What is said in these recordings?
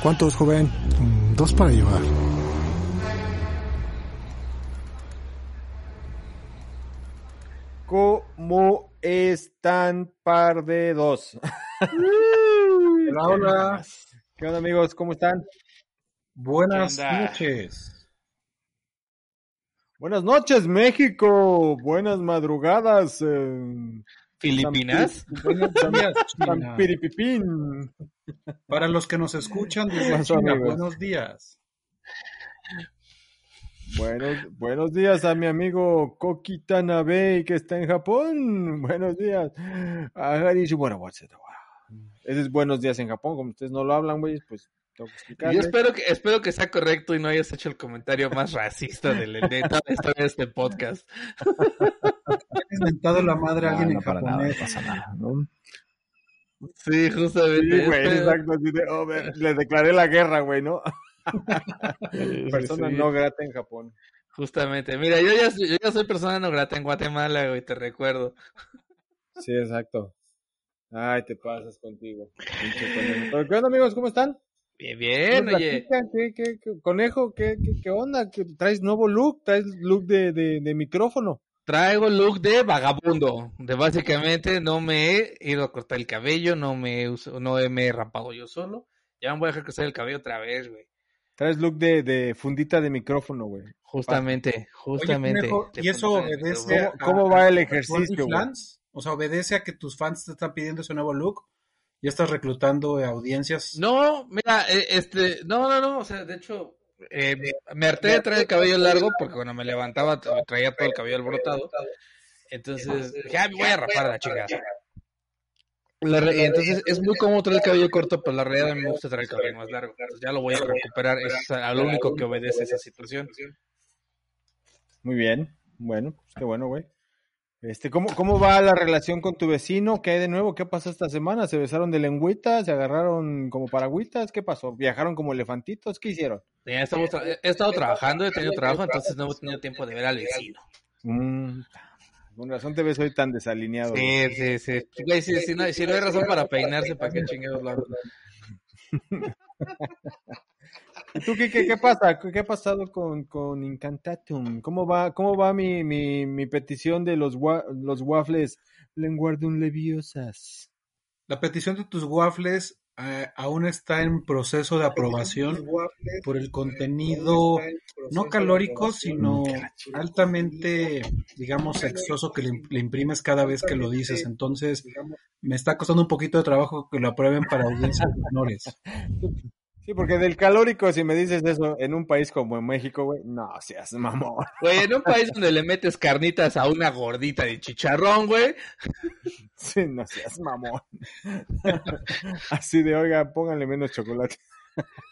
¿Cuántos, joven? Dos para llevar. ¿Cómo están, par de dos? Hola, hola. ¿Qué onda, amigos? ¿Cómo están? Buenas noches. Buenas noches, México. Buenas madrugadas. eh, ¿Filipinas? China. Piripipín. Para los que nos escuchan desde Buenas, China, amigos. buenos días. Buenos, buenos días a mi amigo Koki Tanabe, que está en Japón. Buenos días. A Harish, bueno, what's it? Ese es buenos días en Japón. Como ustedes no lo hablan, güey, pues Yo espero que, espero que sea correcto y no hayas hecho el comentario más racista de, la- de toda la historia de este podcast. ¿Has inventado la madre a alguien No, en no, para nada, japonés? no pasa nada, ¿no? Sí, justamente. Sí, güey, Espero- exacto. así de, oh, le declaré la guerra, güey, ¿no? Persona Sí, no grata en Japón. Justamente. Mira, yo ya, soy- yo ya soy persona no grata en Guatemala, güey, te recuerdo. Sí, exacto. Ay, te pasas contigo. Pero, ¿Qué onda, amigos? ¿Cómo están? Bien, bien, ¿Nos oye. ¿Qué, qué, qué- conejo, ¿qué, qué, qué onda? ¿Qué- ¿Traes nuevo look? ¿Traes look de, de, de micrófono? Traigo look de vagabundo. De básicamente no me he ido a cortar el cabello, no me he, uso- no me he rapado yo solo. Ya me voy a dejar crecer el cabello otra vez, güey. Traes look de, de fundita de micrófono, güey. Justamente, Oye, justamente. conejo, Te ¿y eso obedece micrófono. ¿Cómo- cómo va el a- a ejercicio, fans? O sea, ¿obedece a que tus fans te están pidiendo ese nuevo look? ¿Ya estás reclutando audiencias? No, mira, eh, este, no, no, no, o sea, de hecho, eh, me harté de traer el cabello largo porque cuando me levantaba tra- traía todo el cabello alborotado. Entonces, dije, ah, me voy a rapar a la chica. La re- entonces, es muy cómodo traer el cabello corto, pero la realidad me gusta traer el cabello más largo. Entonces, ya lo voy a recuperar, es a lo único que obedece esa situación. Muy bien. Bueno, pues qué bueno, güey. Este, ¿cómo, ¿Cómo va la relación con tu vecino? ¿Qué hay de nuevo? ¿Qué pasó esta semana? ¿Se besaron de lengüitas? ¿Se agarraron como paragüitas? ¿Qué pasó? ¿Viajaron como elefantitos? ¿Qué hicieron? Estamos he estado trabajando, he tenido trabajo, entonces no he tenido tiempo de ver al vecino. Mm, con razón te ves hoy tan desalineado. güey. Sí, sí, sí. Güey, si, si no, si no hay razón para peinarse, ¿para qué chingados lo tú qué, qué, qué pasa? ¿Qué, qué ha pasado con, con Incantatum? ¿Cómo va, cómo va mi, mi, mi petición de los, wa- los waffles Lenguardum Leviosas? La petición de tus waffles eh, aún está en proceso de aprobación por el contenido no calórico, sino altamente, digamos, sexoso que le, le imprimes cada vez que lo dices. Entonces, me está costando un poquito de trabajo que lo aprueben para audiencias menores. Sí, porque del calórico, si me dices eso en un país como México, güey, no seas mamón. Güey, en un país donde le metes carnitas a una gordita de chicharrón, güey. Sí, no seas mamón. Así de, oiga, pónganle menos chocolate.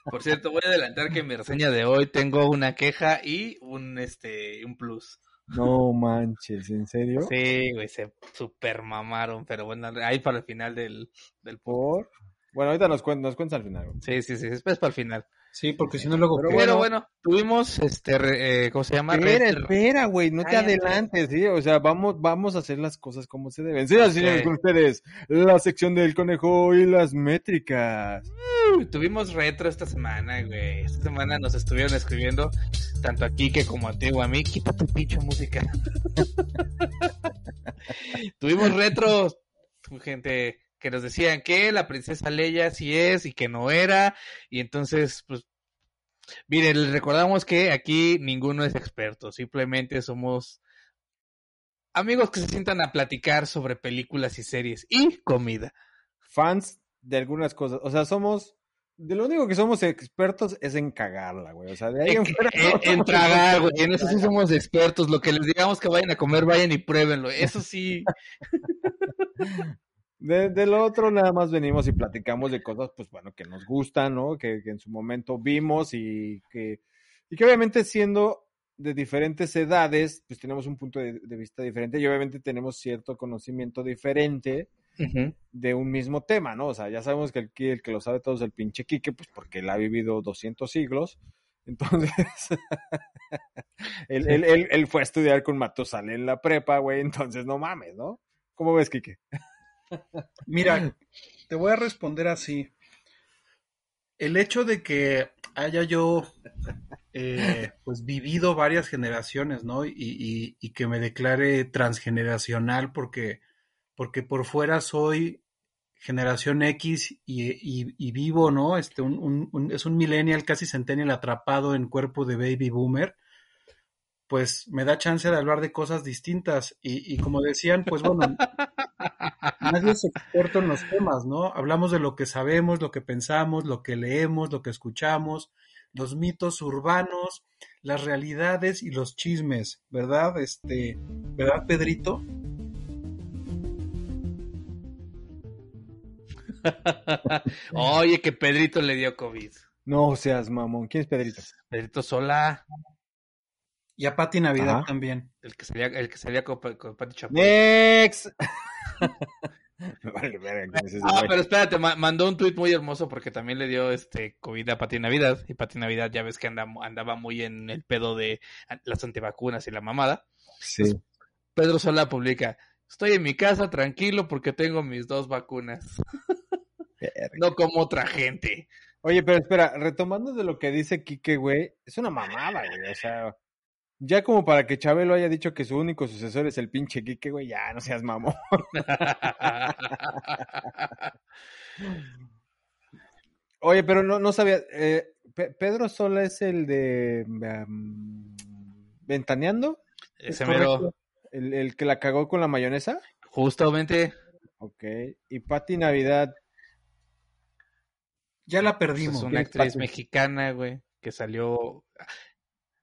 Por cierto, voy a adelantar que en mi reseña de hoy tengo una queja y un este un plus. No manches, ¿en serio? Sí, güey, se super mamaron, pero bueno, ahí para el final del, del. ¿Por? Bueno, ahorita nos, cuen- nos cuentas al final. güey. Sí, sí, sí, después para el final. Sí, porque si no luego... Pero bueno. bueno, tuvimos este eh, ¿cómo se llama? Espera, espera, güey, no te adelantes, ¿sí? O sea, vamos, vamos a hacer las cosas como se deben. Y señores, con ustedes, la sección del conejo y las métricas. Tuvimos retro esta semana, güey. Esta semana nos estuvieron escribiendo, tanto a Kike como a ti o a mí. Quita tu pinche música. Tuvimos retro, gente que nos decían que la princesa Leia sí es y que no era. Y entonces, pues, miren, les recordamos que aquí ninguno es experto. Simplemente somos amigos que se sientan a platicar sobre películas y series y comida. Fans de algunas cosas. O sea, somos. De lo único que somos expertos es en cagarla, güey. O sea, de ahí en En, fuera. en- en tragar, güey. En eso sí somos expertos. Lo que les digamos que vayan a comer, vayan y pruébenlo. Eso sí. De, de lo otro nada más venimos y platicamos de cosas, pues bueno, que nos gustan, ¿no? Que, que en su momento vimos y que, y que obviamente siendo de diferentes edades, pues tenemos un punto de, de vista diferente y obviamente tenemos cierto conocimiento diferente de un mismo tema, ¿no? O sea, ya sabemos que el, que el que lo sabe todo es el pinche Quique, pues porque él ha vivido 200 siglos Entonces, él, él, él, él, fue a estudiar con Matosale en la prepa, güey, entonces no mames, ¿no? ¿Cómo ves, Quique? Mira, te voy a responder así. El hecho de que haya yo eh, pues vivido varias generaciones, ¿no? Y, y, y, que me declare transgeneracional porque, porque por fuera soy generación X y, vivo, ¿no? Este, es un millennial casi centennial atrapado en cuerpo de baby boomer pues me da chance de hablar de cosas distintas. Y, y, como decían, pues bueno, nadie es experto en los temas, ¿no? Hablamos de lo que sabemos, lo que pensamos, lo que leemos, lo que escuchamos, los mitos urbanos, las realidades y los chismes, ¿verdad? Este, ¿verdad, Pedrito? Oye, que Pedrito le dio COVID. No seas mamón. ¿Quién es Pedrito? Pedrito Sola. Y a Pati Navidad Ajá. también. El que salía, el que salía con, con Pati Chapoy. Next. vale, verga, ah, pero espérate, mandó un tuit muy hermoso porque también le dio este COVID a Pati Navidad. Y Pati Navidad ya ves que andaba, andaba muy en el pedo de las antivacunas y la mamada. Sí. Entonces, Pedro Sola publica, estoy en mi casa tranquilo porque tengo mis dos vacunas. no como otra gente. Oye, pero espera, retomando de lo que dice Quique, güey, es una mamada, güey. O sea, ya como para que Chabelo haya dicho que su único sucesor es el pinche Quique, güey, ya no seas mamón. Oye, pero no, no sabía. Eh, Pe Pedro Sola es el de um, Ventaneando. Ese mero. ¿El, ¿El, que la cagó con la mayonesa? Justamente. Ok. Y Pati Navidad. Ya la perdimos. Pues es una actriz Pati? mexicana, güey, que salió.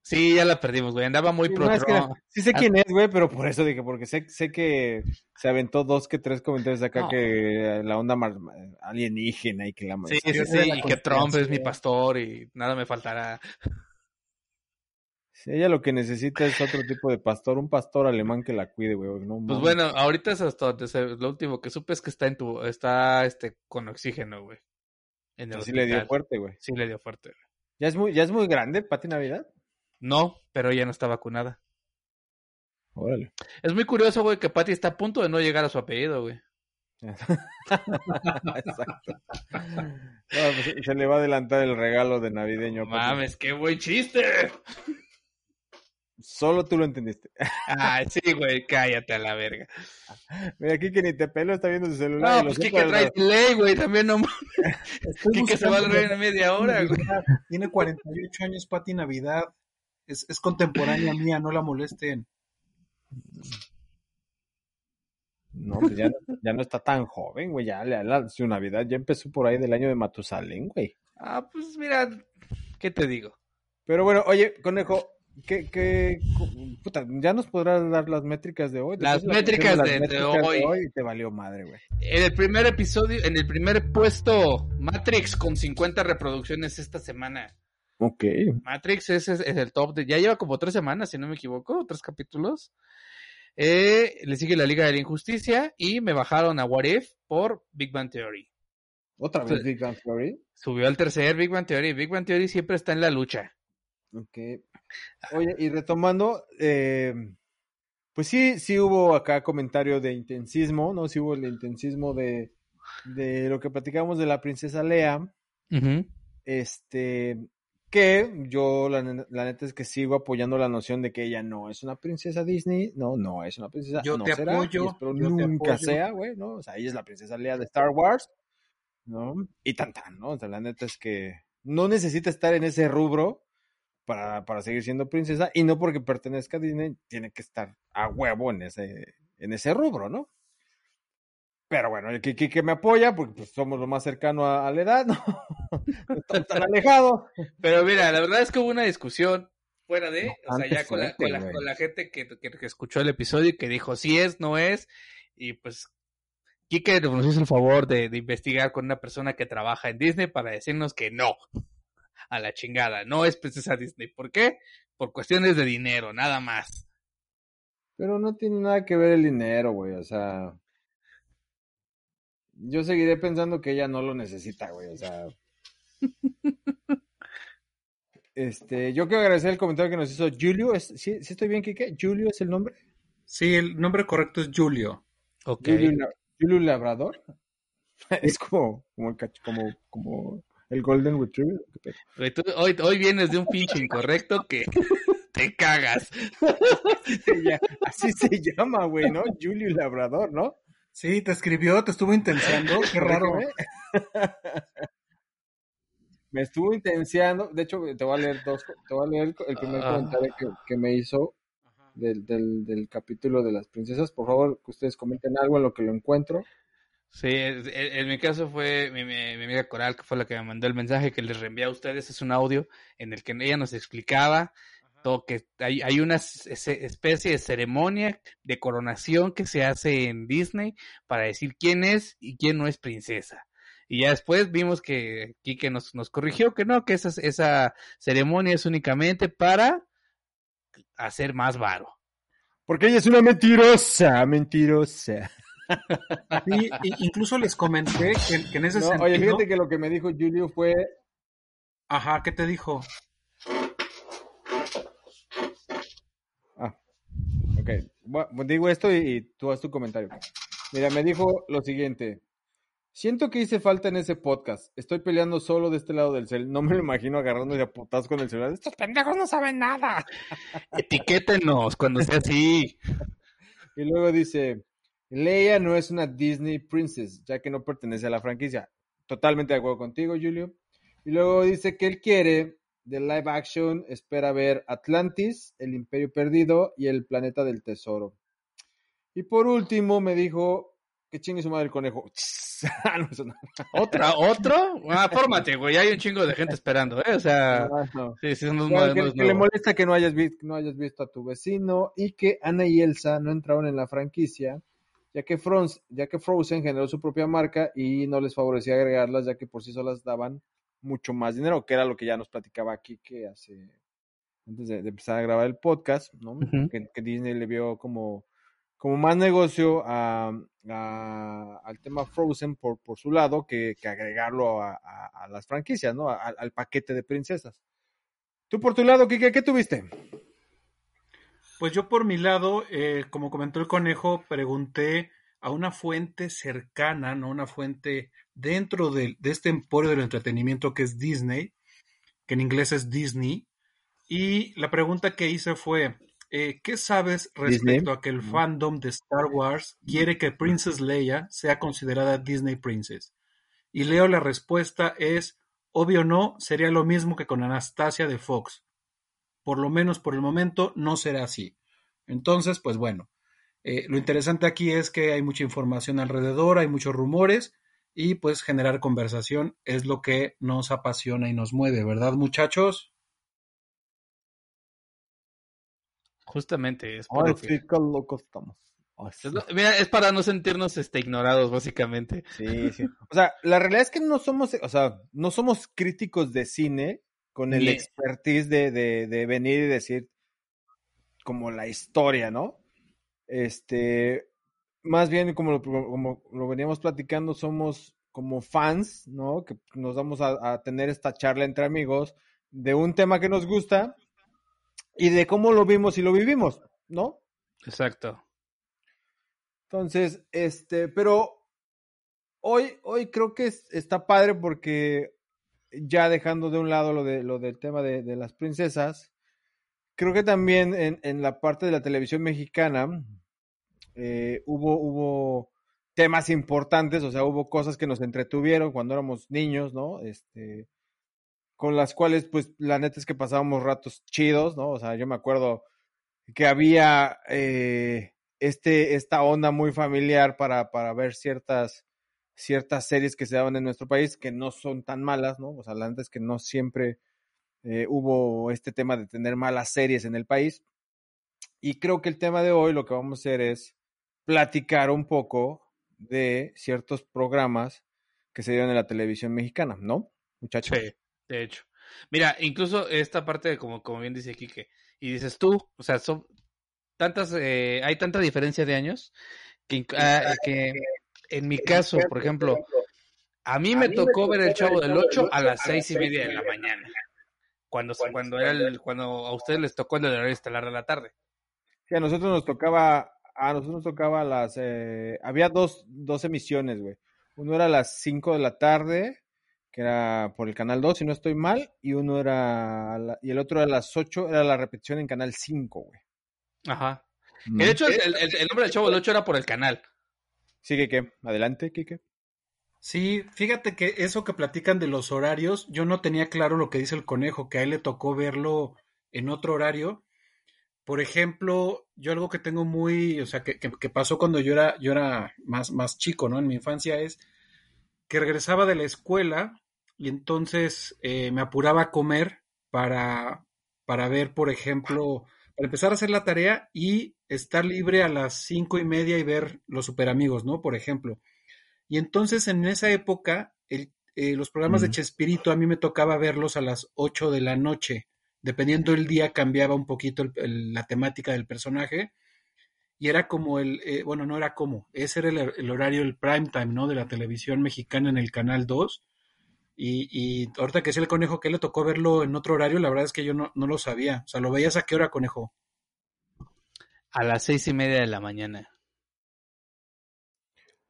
Sí, ya la perdimos, güey. Andaba muy sí, pro. No, es que, sí sé quién es, güey, pero por eso dije, porque sé, sé que se aventó dos que tres comentarios de acá no. que la onda más alienígena y que la Sí, sí, sí, y que Trump es mi pastor y nada me faltará. Sí, ella lo que necesita es otro tipo de pastor, un pastor alemán que la cuide, güey. No, pues bueno, ahorita es hasta lo último que supe es que está en tu, está este con oxígeno, güey. Sí le dio fuerte, güey. Sí le dio fuerte, güey. ¿Ya es muy, ya es muy grande, Pati Navidad? No, pero ella no está vacunada. Órale. Es muy curioso, güey, que Patty está a punto de no llegar a su apellido, güey. Exacto. No, pues se le va a adelantar el regalo de navideño. Mames, qué buen chiste. Solo tú lo entendiste. Ah, sí, güey, cállate a la verga. Mira, aquí que ni te pelo está viendo su celular. No, pues que trae ley, güey, también no que se va a reír en media hora, güey. Tiene 48 años, Pati Navidad. Es, es contemporánea mía, no la molesten. No, pues ya, ya no está tan joven, güey. Ya la, la, su Navidad ya empezó por ahí del año de Matusalén, güey. Ah, pues mira, ¿qué te digo? Pero bueno, oye, conejo, ¿qué, qué, puta, ya nos podrás dar las métricas de hoy? Las métricas, de, las métricas de, hoy. de, hoy. te valió madre, güey. En el primer episodio, en el primer puesto, Matrix con 50 reproducciones esta semana. Ok. Matrix es, es, es, el top de. Ya lleva como tres semanas, si no me equivoco, tres capítulos. Eh, le sigue la Liga de la Injusticia y me bajaron a What If por Big Bang Theory. ¿Otra vez Big Bang Theory? Subió al tercer Big Bang Theory. Big Bang Theory siempre está en la lucha. Ok. Oye, y retomando, eh, pues sí, sí hubo acá comentario de intensismo, ¿no? Sí hubo el intensismo de, de lo que platicamos de la princesa Lea. Uh -huh. Este, que yo la, la, neta es que sigo apoyando la noción de que ella no es una princesa Disney, no, no es una princesa, yo no te será, apoyo, espero nunca sea, güey, ¿no? O sea, ella es la princesa Lea de Star Wars, ¿no? Y tan tan, ¿no? O sea, la neta es que no necesita estar en ese rubro para, para seguir siendo princesa y no porque pertenezca a Disney tiene que estar a huevo en ese, en ese rubro, ¿no? Pero bueno, el que, que, me apoya, porque pues, somos lo más cercano a, a la edad, ¿no? no estamos tan alejados. Pero mira, la verdad es que hubo una discusión fuera de, no, o sea, ya con, la, con, la, con la, gente que, que, que, escuchó el episodio y que dijo si es, no es, y pues Kike nos hizo el favor de, de, investigar con una persona que trabaja en Disney para decirnos que no, a la chingada, no es princesa Disney. ¿Por qué? Por cuestiones de dinero, nada más. Pero no tiene nada que ver el dinero, güey, o sea yo seguiré pensando que ella no lo necesita, güey, o sea. Este, yo quiero agradecer el comentario que nos hizo Julio. ¿Sí, ¿sí estoy bien, Kike? ¿Julio es el nombre? Sí, el nombre correcto es Julio. Ok. Julio, Labrador. es como, como, el, como, como el Golden Retriever. hoy, hoy vienes de un pinche incorrecto que te cagas. Así se llama, güey, ¿no? Julio Labrador, ¿no? Sí, te escribió, te estuvo intenciando. Qué raro, ¿eh? me estuvo intenciando. De hecho, te voy a leer dos. Te voy a leer el primer ah. comentario que, me hizo del, del, capítulo de las princesas. Por favor, que ustedes comenten algo en lo que lo encuentro. Sí, en, mi caso fue mi, amiga Coral, que fue la que me mandó el mensaje que les reenvié a ustedes. Es un audio en el que ella nos explicaba todo, que hay, hay una especie de ceremonia de coronación que se hace en Disney para decir quién es y quién no es princesa. Y ya después vimos que Kike nos, nos corrigió que no, que esa, esa ceremonia es únicamente para hacer más varo. Porque ella es una mentirosa, mentirosa. Sí, incluso les comenté que, en ese sentido... Oye, fíjate que lo que me dijo Julio fue... Ajá, ¿qué te dijo? Ah, ok. Bueno, digo esto y, tú haz tu comentario. Mira, me dijo lo siguiente. Siento que hice falta en ese podcast. Estoy peleando solo de este lado del cel. No me lo imagino agarrando a putas con el celular. Estos pendejos no saben nada. Etiquétenos cuando sea así. Y luego dice, Leia no es una Disney Princess, ya que no pertenece a la franquicia. Totalmente de acuerdo contigo, Julio. Y luego dice que él quiere de live action, espera ver Atlantis, El Imperio Perdido y El Planeta del Tesoro. Y por último me dijo que chingue su madre el conejo. Ah, ¿Otra? ¿Otro? Ah, fórmate, güey. Hay un chingo de gente esperando, ¿eh? O sea, sí, sí, que, le molesta que no hayas, visto, no hayas visto a tu vecino y que Ana y Elsa no entraron en la franquicia ya que, ya que Frozen generó su propia marca y no les favorecía agregarlas, ya que por sí solas daban mucho más dinero, que era lo que ya nos platicaba aquí que hace antes de, empezar a grabar el podcast, ¿no? que, Disney le vio como, como más negocio a, al tema Frozen por, por su lado que, agregarlo a, las franquicias, ¿no? al paquete de princesas. Tú por tu lado, Kike, ¿qué tuviste? Pues yo por mi lado, eh, como comentó el conejo, pregunté a una fuente cercana, ¿no? Una fuente dentro de, este emporio del entretenimiento que es Disney, que en inglés es Disney, y la pregunta que hice fue, eh, ¿qué sabes respecto a que el fandom de Star Wars quiere que Princess Leia sea considerada Disney Princess? Y leo la respuesta es, obvio no, sería lo mismo que con Anastasia de Fox por lo menos por el momento no será así. Entonces, pues bueno, eh, lo interesante aquí es que hay mucha información alrededor, hay muchos rumores y pues generar conversación es lo que nos apasiona y nos mueve, ¿verdad muchachos? Justamente, es estamos. mira, es para no sentirnos este, ignorados, básicamente. Sí, sí. O sea, la realidad es que no somos, o sea, no somos críticos de cine, con el expertise de, de, venir y decir como la historia, ¿no? Este, más bien como lo, como lo veníamos platicando, somos como fans, ¿no? Que nos vamos a, tener esta charla entre amigos de un tema que nos gusta y de cómo lo vimos y lo vivimos, ¿no? Exacto. Entonces, este, pero hoy, hoy creo que está padre porque ya dejando de un lado lo, de, lo del tema de, las princesas, creo que también en, la parte de la televisión mexicana eh, hubo, hubo temas importantes, o sea, hubo cosas que nos entretuvieron cuando éramos niños, ¿no? Este, con las cuales, pues, la neta es que pasábamos ratos chidos, ¿no? O sea, yo me acuerdo que había eh, este, esta onda muy familiar para, para ver ciertas ciertas series que se daban en nuestro país que no son tan malas, ¿no? O sea, la es que no siempre eh, hubo este tema de tener malas series en el país. Y creo que el tema de hoy lo que vamos a hacer es platicar un poco de ciertos programas que se dieron en la televisión mexicana, ¿no, muchachos? Sí, de hecho. Mira, incluso esta parte, como, como bien dice Kike, y dices tú, o sea, son tantas, eh, hay tanta diferencia de años que, ah, que en mi caso, por ejemplo, a mí me tocó ver el Chavo del 8 a las seis y media de la mañana. cuando, cuando, era el, cuando a ustedes les tocó el horario estelar de la tarde. Sí, a nosotros nos tocaba, a nosotros nos tocaba las, eh, había dos, dos emisiones, güey. Uno era a las 5 de la tarde, que era por el canal 2, si no estoy mal, y uno era, y el otro era a las 8, era la repetición en canal 5, güey. Ajá. De hecho, el, el, nombre del Chavo del 8 era por el canal. Sigue que, adelante, Kike. Sí, fíjate que eso que platican de los horarios, yo no tenía claro lo que dice el conejo, que a él le tocó verlo en otro horario. Por ejemplo, yo algo que tengo muy, o sea, que, que, pasó cuando yo era, yo era más, más chico, ¿no? En mi infancia es que regresaba de la escuela y entonces eh, me apuraba a comer para, para ver, por ejemplo, para empezar a hacer la tarea y estar libre a las cinco y media y ver los super amigos, ¿no? Por ejemplo. Y entonces en esa época, el, eh, los programas de Chespirito a mí me tocaba verlos a las 8 de la noche. Dependiendo del día cambiaba un poquito la temática del personaje. Y era como el, eh, bueno, no era como, ese era el, horario, el prime time, ¿no? De la televisión mexicana en el Canal 2. Y, y ahorita que es el conejo que le tocó verlo en otro horario, la verdad es que yo no, no lo sabía. O sea, ¿lo veías a qué hora, conejo? A las seis y media de la mañana.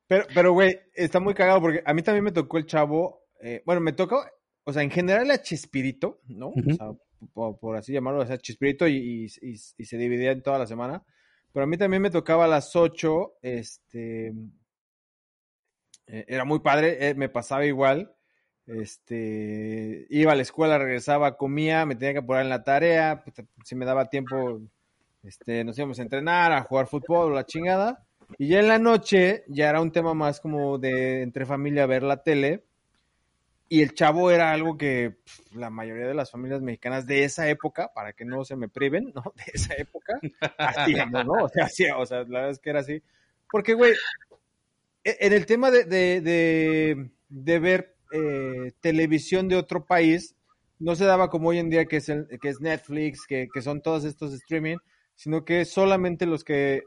Pero, pero, güey, está muy cagado porque a mí también me tocó el chavo. Eh, bueno, me tocó, o sea, en general a Chespirito, ¿no? O sea, por, así llamarlo, o sea, Chespirito y, y, se dividía en toda la semana. Pero a mí también me tocaba a las ocho, este. Eh, era muy padre, eh, me pasaba igual. Este, iba a la escuela, regresaba, comía, me tenía que apurar en la tarea, pues, si me daba tiempo, este, nos íbamos a entrenar, a jugar fútbol, la chingada. Y ya en la noche ya era un tema más como de entre familia ver la tele. Y el chavo era algo que la mayoría de las familias mexicanas de esa época, para que no se me priven, ¿no? De esa época, hacíamos, ¿no? O sea, la verdad es que era así. Porque, güey, e, en el tema de, de, de, ver eh, televisión de otro país, no se daba como hoy en día que es, el, que es Netflix, que, que son todos estos streaming, sino que solamente los que,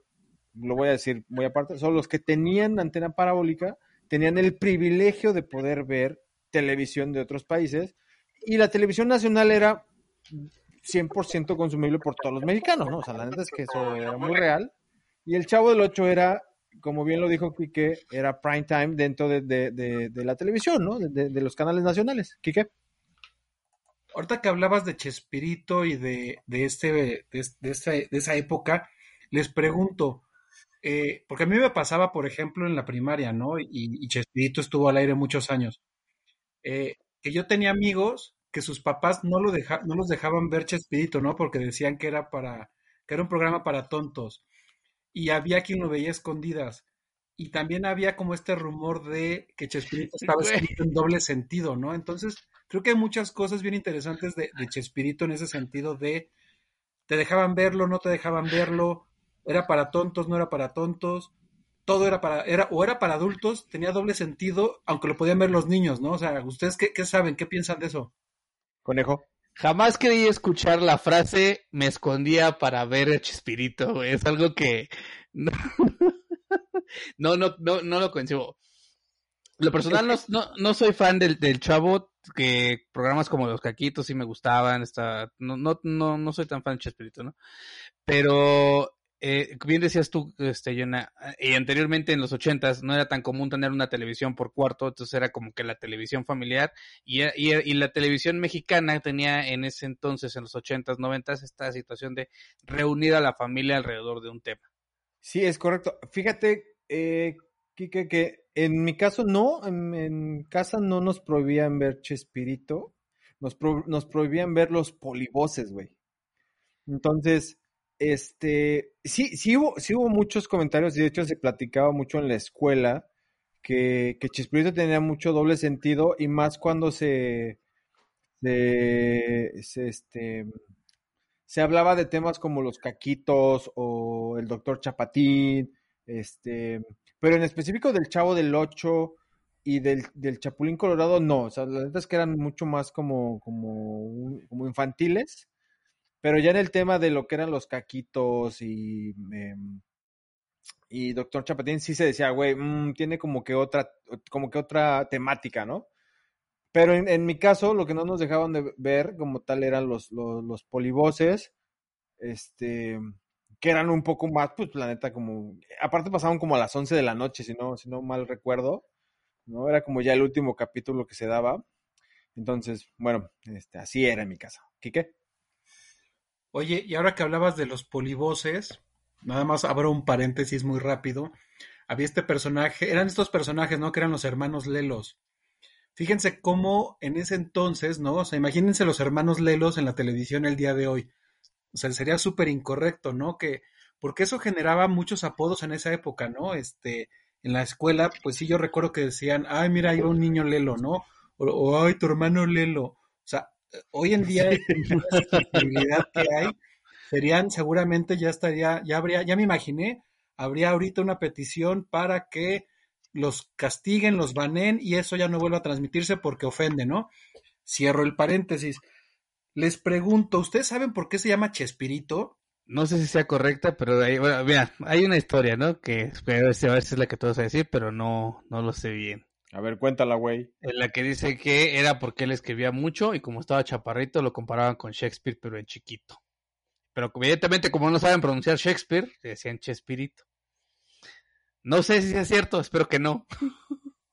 lo voy a decir muy aparte, son los que tenían antena parabólica, tenían el privilegio de poder ver televisión de otros países y la televisión nacional era 100% consumible por todos los mexicanos, ¿no? O sea, la neta es que eso era muy real. Y el Chavo del Ocho era, como bien lo dijo Quique, era prime time dentro de, de, la televisión, ¿no? De, los canales nacionales. Quique. Ahorita que hablabas de Chespirito y de, de, este, de, esa época, les pregunto, eh, porque a mí me pasaba, por ejemplo, en la primaria, ¿no? Y Chespirito estuvo al aire muchos años, eh, que yo tenía amigos que sus papás no, lo deja, no los dejaban ver Chespirito, ¿no? Porque decían que era para, que era un programa para tontos. Y había quien lo veía escondidas. Y también había como este rumor de que Chespirito estaba escrito en doble sentido, ¿no? Entonces, creo que hay muchas cosas bien interesantes de, Chespirito en ese sentido de te dejaban verlo, no te dejaban verlo, era para tontos, no era para tontos, todo era para, era, o era para adultos, tenía doble sentido, aunque lo podían ver los niños, ¿no? O sea, ¿ustedes qué, saben? ¿Qué piensan de eso? Conejo. Jamás quería escuchar la frase me escondía para ver a Chespirito, Es algo que no, no, no, no, no lo coincido. Lo personal no, no, soy fan del, del chavo, que programas como Los Caquitos sí me gustaban, está, no, no, no, no soy tan fan de Chespirito, ¿no? Pero, eh, bien decías tú, este, Jonah, y anteriormente en los ochentas no era tan común tener una televisión por cuarto, entonces era como que la televisión familiar, y, la televisión mexicana tenía en ese entonces, en los ochentas, noventas, esta situación de reunir a la familia alrededor de un tema. Sí, es correcto. Fíjate, eh, Kike, que en mi caso no, en, casa no nos prohibían ver Chespirito, nos, nos prohibían ver los polivoces, güey. Entonces, este, sí, sí hubo, sí hubo muchos comentarios y de hecho se platicaba mucho en la escuela que, que tenía mucho doble sentido y más cuando se, se, este, se hablaba de temas como los caquitos o el doctor Chapatín, este, pero en específico del Chavo del 8 y del, del Chapulín Colorado, no. O sea, las letras que eran mucho más como, como, como infantiles. Pero ya en el tema de lo que eran los caquitos y, em, y Doctor Chapatín, sí se decía, güey, mm, tiene como que otra, como que otra temática, ¿no? Pero en, mi caso, lo que no nos dejaban de ver como tal eran los, los, los polivoces, este, que eran un poco más, pues la neta, como, aparte pasaban como a las 11 de la noche, si no, si no mal recuerdo, ¿no? Era como ya el último capítulo que se daba. Entonces, bueno, este, así era en mi casa. ¿Quique? Oye, y ahora que hablabas de los polivoces, nada más abro un paréntesis muy rápido. Había este personaje, eran estos personajes, ¿no? Que eran los hermanos Lelos. Fíjense cómo en ese entonces, ¿no? O sea, imagínense los hermanos Lelos en la televisión el día de hoy. O sea, sería súper incorrecto, ¿no? Que, porque eso generaba muchos apodos en esa época, ¿no? Este, en la escuela, pues sí, yo recuerdo que decían, ay, mira, va un niño Lelo, ¿no? O, ay, tu hermano Lelo. Sea, hoy en día, la que hay, serían, seguramente ya estaría, ya habría, ya me imaginé, habría ahorita una petición para que los castiguen, los banen y eso ya no vuelve a transmitirse porque ofende, ¿no? Cierro el paréntesis. Les pregunto, ¿ustedes saben por qué se llama Chespirito? No sé si sea correcta, pero hay, mira, hay una historia, ¿no? Que a ver si es la que vas a decir, pero no, no lo sé bien. A ver, cuéntala, güey. En la que dice que era porque él escribía mucho y como estaba chaparrito lo comparaban con Shakespeare, pero en chiquito. Pero evidentemente, como no saben pronunciar Shakespeare, decían Chespirito. No sé si es cierto, espero que no.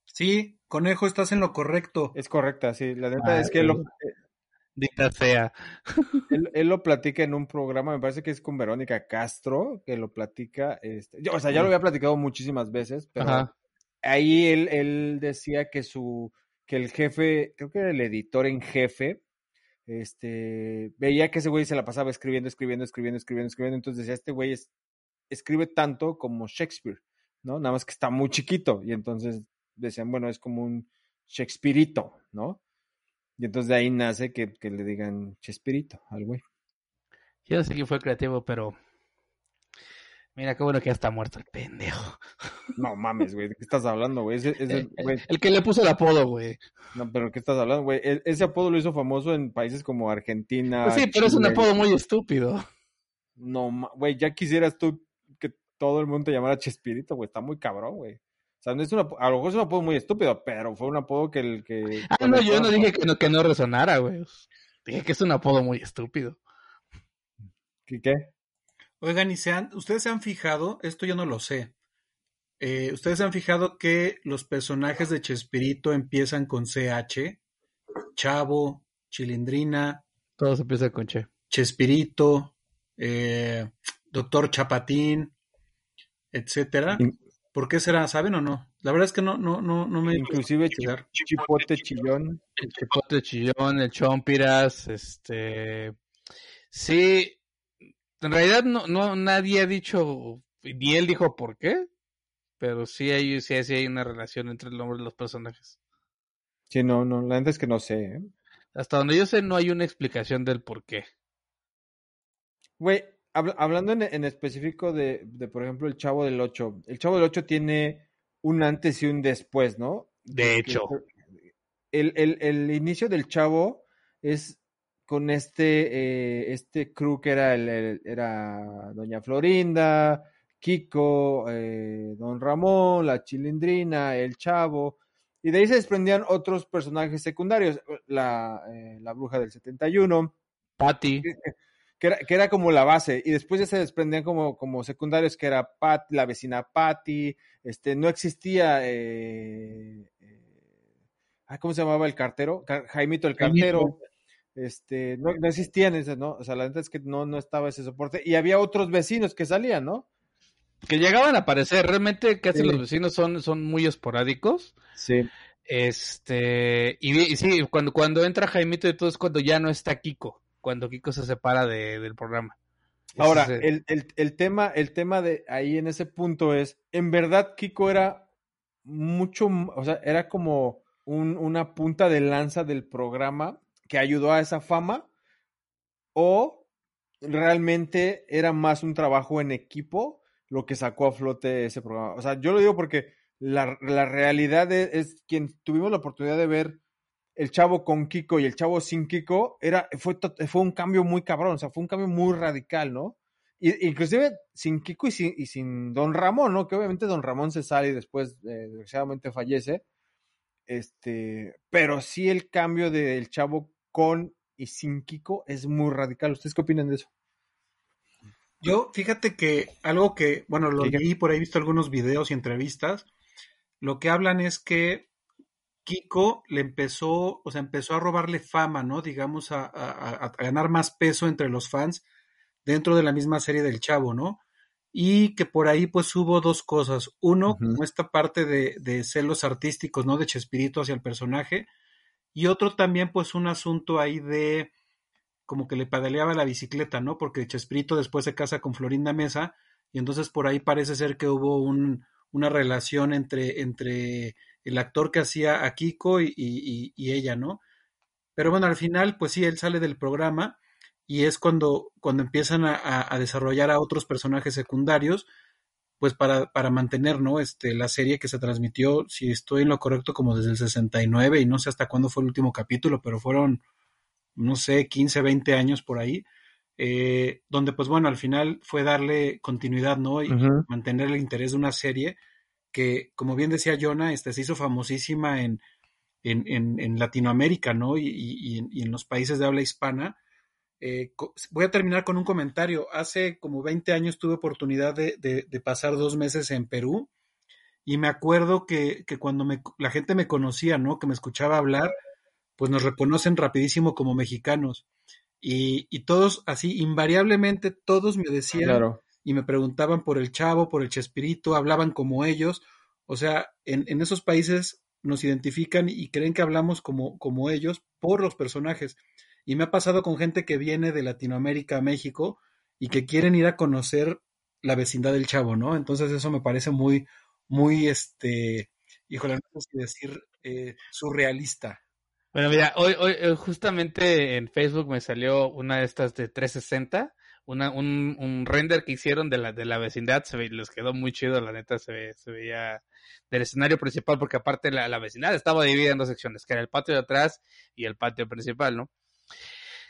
Sí, conejo, estás en lo correcto. Es correcta, sí. La neta es que lo, Dita sea. Él, lo platica en un programa, me parece que es con Verónica Castro, que lo platica. Este, o sea, ya lo había platicado muchísimas veces, pero ahí él, él decía que su, que el jefe, creo que era el editor en jefe, este, veía que ese güey se la pasaba escribiendo, escribiendo, escribiendo, escribiendo, escribiendo. Entonces decía, este güey es, escribe tanto como Shakespeare. ¿no? Nada más que está muy chiquito y entonces decían, bueno, es como un Shakespeareito, ¿no? Y entonces de ahí nace que, le digan Chespirito al güey. Yo sé quién fue creativo, pero Mira qué bueno que ya está muerto el pendejo. No mames, güey. ¿De qué estás hablando, güey? el, que le puso el apodo, güey. No, pero ¿qué estás hablando, güey? E, ese apodo lo hizo famoso en países como Argentina. Pues sí, pero es un apodo muy estúpido. No, güey, ya quisieras tú todo el mundo te llamara Chespirito, güey. Está muy cabrón, güey. O sea, no es una, a lo mejor es un apodo muy estúpido, pero fue un apodo que el que... Ah, no, yo no dije que no, que no resonara, güey. Dije que es un apodo muy estúpido. ¿Qué qué? Oigan, y se ustedes se han fijado, esto yo no lo sé, eh, ustedes se han fijado que los personajes de Chespirito empiezan con CH, Chavo, Chilindrina. Todos empiezan con Che. Chespirito, eh, Doctor Chapatín, etcétera. ¿Por qué será? ¿Saben o no? La verdad es que no, no, no, no me. Inclusive Chipote Chillón. El Chipote Chillón, el Chompiras, este. Sí. En realidad no, no, nadie ha dicho, ni él dijo por qué, pero sí hay, sí, hay una relación entre el nombre de los personajes. Sí, no, no, la verdad es que no sé. ¿eh? Hasta donde yo sé no hay una explicación del por qué. Güey, hablando en, específico de, por ejemplo, el Chavo del 8. El Chavo del 8 tiene un antes y un después, ¿no? De hecho. El, inicio del Chavo es con este, eh, este crew que era, el, era Doña Florinda, Kiko, eh, Don Ramón, la Chilindrina, el Chavo. Y de ahí se desprendían otros personajes secundarios. La, eh, la bruja del 71. Patty que era, como la base, y después ya se desprendían como, como secundarios, que era Pat, la vecina Patty, este, no existía, eh, eh, ¿cómo se llamaba el cartero? Jaimito el cartero, este, no, no existían esas, ¿no? O sea, la verdad es que no, no estaba ese soporte, y había otros vecinos que salían, ¿no? Que llegaban a aparecer, realmente casi los vecinos son, son muy esporádicos. Sí. Este, y, y, sí, cuando, cuando entra Jaimito y todo es cuando ya no está Kiko cuando Kiko se separa de, del programa. Ahora, el, el, tema, el tema de ahí en ese punto es, en verdad Kiko era mucho, o sea, era como un, una punta de lanza del programa que ayudó a esa fama, o realmente era más un trabajo en equipo lo que sacó a flote ese programa. O sea, yo lo digo porque la, la realidad es, es, quien tuvimos la oportunidad de ver el chavo con Kiko y el chavo sin Kiko, era, fue, fue un cambio muy cabrón, o sea, fue un cambio muy radical, ¿no? Y, inclusive sin Kiko y sin, y sin Don Ramón, ¿no? Que obviamente Don Ramón se sale y después, eh, desgraciadamente, fallece. Este, pero sí el cambio del chavo con y sin Kiko es muy radical. ¿Ustedes qué opinan de eso? Yo, fíjate que algo que, bueno, lo leí por ahí, he visto algunos videos y entrevistas, lo que hablan es que Kiko le empezó, o sea, empezó a robarle fama, ¿no? Digamos, a, ganar más peso entre los fans dentro de la misma serie del Chavo, ¿no? Y que por ahí pues hubo dos cosas. Uno, como esta parte de, de, celos artísticos, ¿no? De Chespirito hacia el personaje. Y otro también pues un asunto ahí de como que le pedaleaba la bicicleta, ¿no? Porque Chespirito después se casa con Florinda Mesa y entonces por ahí parece ser que hubo un, una relación entre, entre el actor que hacía a Kiko y, y, ella, ¿no? Pero bueno, al final, pues sí, él sale del programa y es cuando, cuando empiezan a, a desarrollar a otros personajes secundarios, pues para, para mantener, ¿no? Este, la serie que se transmitió, si estoy en lo correcto, como desde el 69 y no sé hasta cuándo fue el último capítulo, pero fueron no sé, 15, 20 años por ahí, eh, donde pues bueno, al final fue darle continuidad, ¿no? Y mantener el interés de una serie que, como bien decía Jonah, este, se hizo famosísima en, en, en, Latinoamérica, ¿no? Y, y, en, los países de habla hispana. Eh, voy a terminar con un comentario. Hace como 20 años tuve oportunidad de, de, pasar dos meses en Perú y me acuerdo que, que cuando me, la gente me conocía, ¿no? Que me escuchaba hablar, pues nos reconocen rapidísimo como mexicanos. Y, y todos, así, invariablemente, todos me decían y me preguntaban por el chavo, por el chespirito, hablaban como ellos. O sea, en, en esos países nos identifican y creen que hablamos como, como ellos por los personajes. Y me ha pasado con gente que viene de Latinoamérica a México y que quieren ir a conocer la vecindad del chavo, ¿no? Entonces eso me parece muy, muy, este, híjole, no sé si decir eh, surrealista. Bueno, mira, hoy, hoy eh, justamente en Facebook me salió una de estas de 360, una, un, un render que hicieron de la, de la vecindad, se ve, les quedó muy chido, la neta, se, se veía del escenario principal, porque aparte la, la vecindad estaba dividida en dos secciones, que era el patio de atrás y el patio principal, ¿no?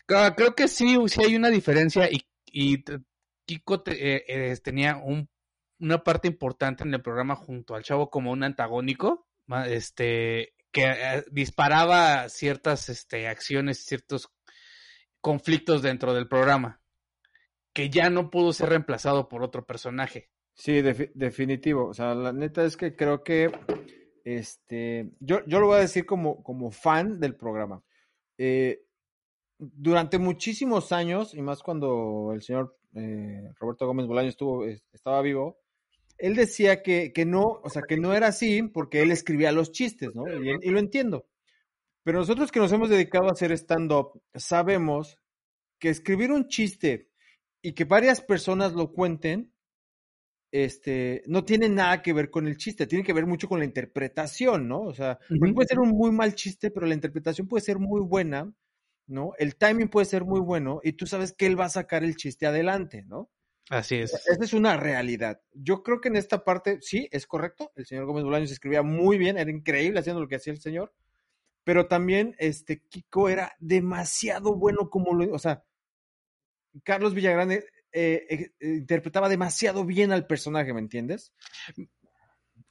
Creo que sí, sí hay una diferencia y, Kiko eh, eh, tenía un, una parte importante en el programa junto al chavo como un antagónico, este, que eh, disparaba ciertas este, acciones, ciertos conflictos dentro del programa, que ya no pudo ser reemplazado por otro personaje. Sí, definitivo. O sea, la neta es que creo que este, yo, yo lo voy a decir como, como fan del programa. Durante muchísimos años, y más cuando el señor eh, Roberto Gómez Bolaño estuvo, estaba vivo, él decía que, que, no, o sea, que no era así porque él escribía los chistes, ¿no? Y, lo entiendo. Pero nosotros que nos hemos dedicado a hacer stand-up, sabemos que escribir un chiste y que varias personas lo cuenten, este, no tiene nada que ver con el chiste, tiene que ver mucho con la interpretación, ¿no? O sea, puede ser un muy mal chiste, pero la interpretación puede ser muy buena, ¿no? El timing puede ser muy bueno y tú sabes que él va a sacar el chiste adelante, ¿no? Así es. Esa es una realidad. Yo creo que en esta parte sí es correcto. El señor Gómez Bolaños escribía muy bien, era increíble haciendo lo que hacía el señor. Pero también este Kiko era demasiado bueno como lo, o sea, Carlos Villagrande eh, eh, interpretaba demasiado bien al personaje, ¿me entiendes?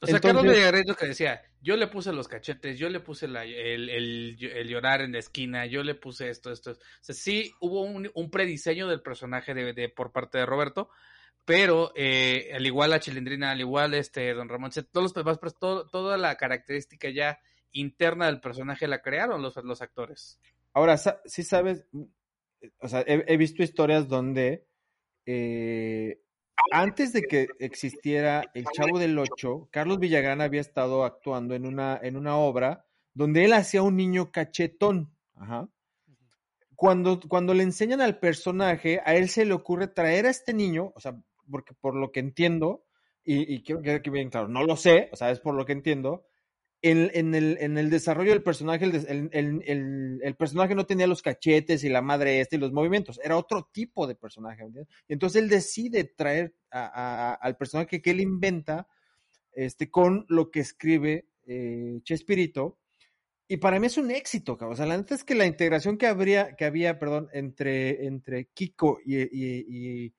O sea, Carlos Villagrande lo que decía, yo le puse los cachetes, yo le puse el, llorar en la esquina, yo le puse esto, esto. O sea, sí hubo un, prediseño del personaje de, por parte de Roberto, pero eh, al igual la Chilindrina, al igual este Don Ramón, todos los pues, todo, toda la característica ya interna del personaje la crearon los, los actores. Ahora, sí sabes, o sea, he, visto historias donde eh, antes de que existiera El Chavo del Ocho, Carlos Villagrán había estado actuando en una, en una obra donde él hacía un niño cachetón. Cuando, cuando le enseñan al personaje, a él se le ocurre traer a este niño, o sea, porque por lo que entiendo, y, quiero que quede bien claro, no lo sé, o sea, es por lo que entiendo, en, el, desarrollo del personaje, el, personaje no tenía los cachetes y la madre este y los movimientos, era otro tipo de personaje. Y entonces él decide traer al personaje que él inventa este, con lo que escribe eh, Chespirito. Y para mí es un éxito, O sea, la neta es que la integración que, habría, que había perdón, entre, entre Kiko y,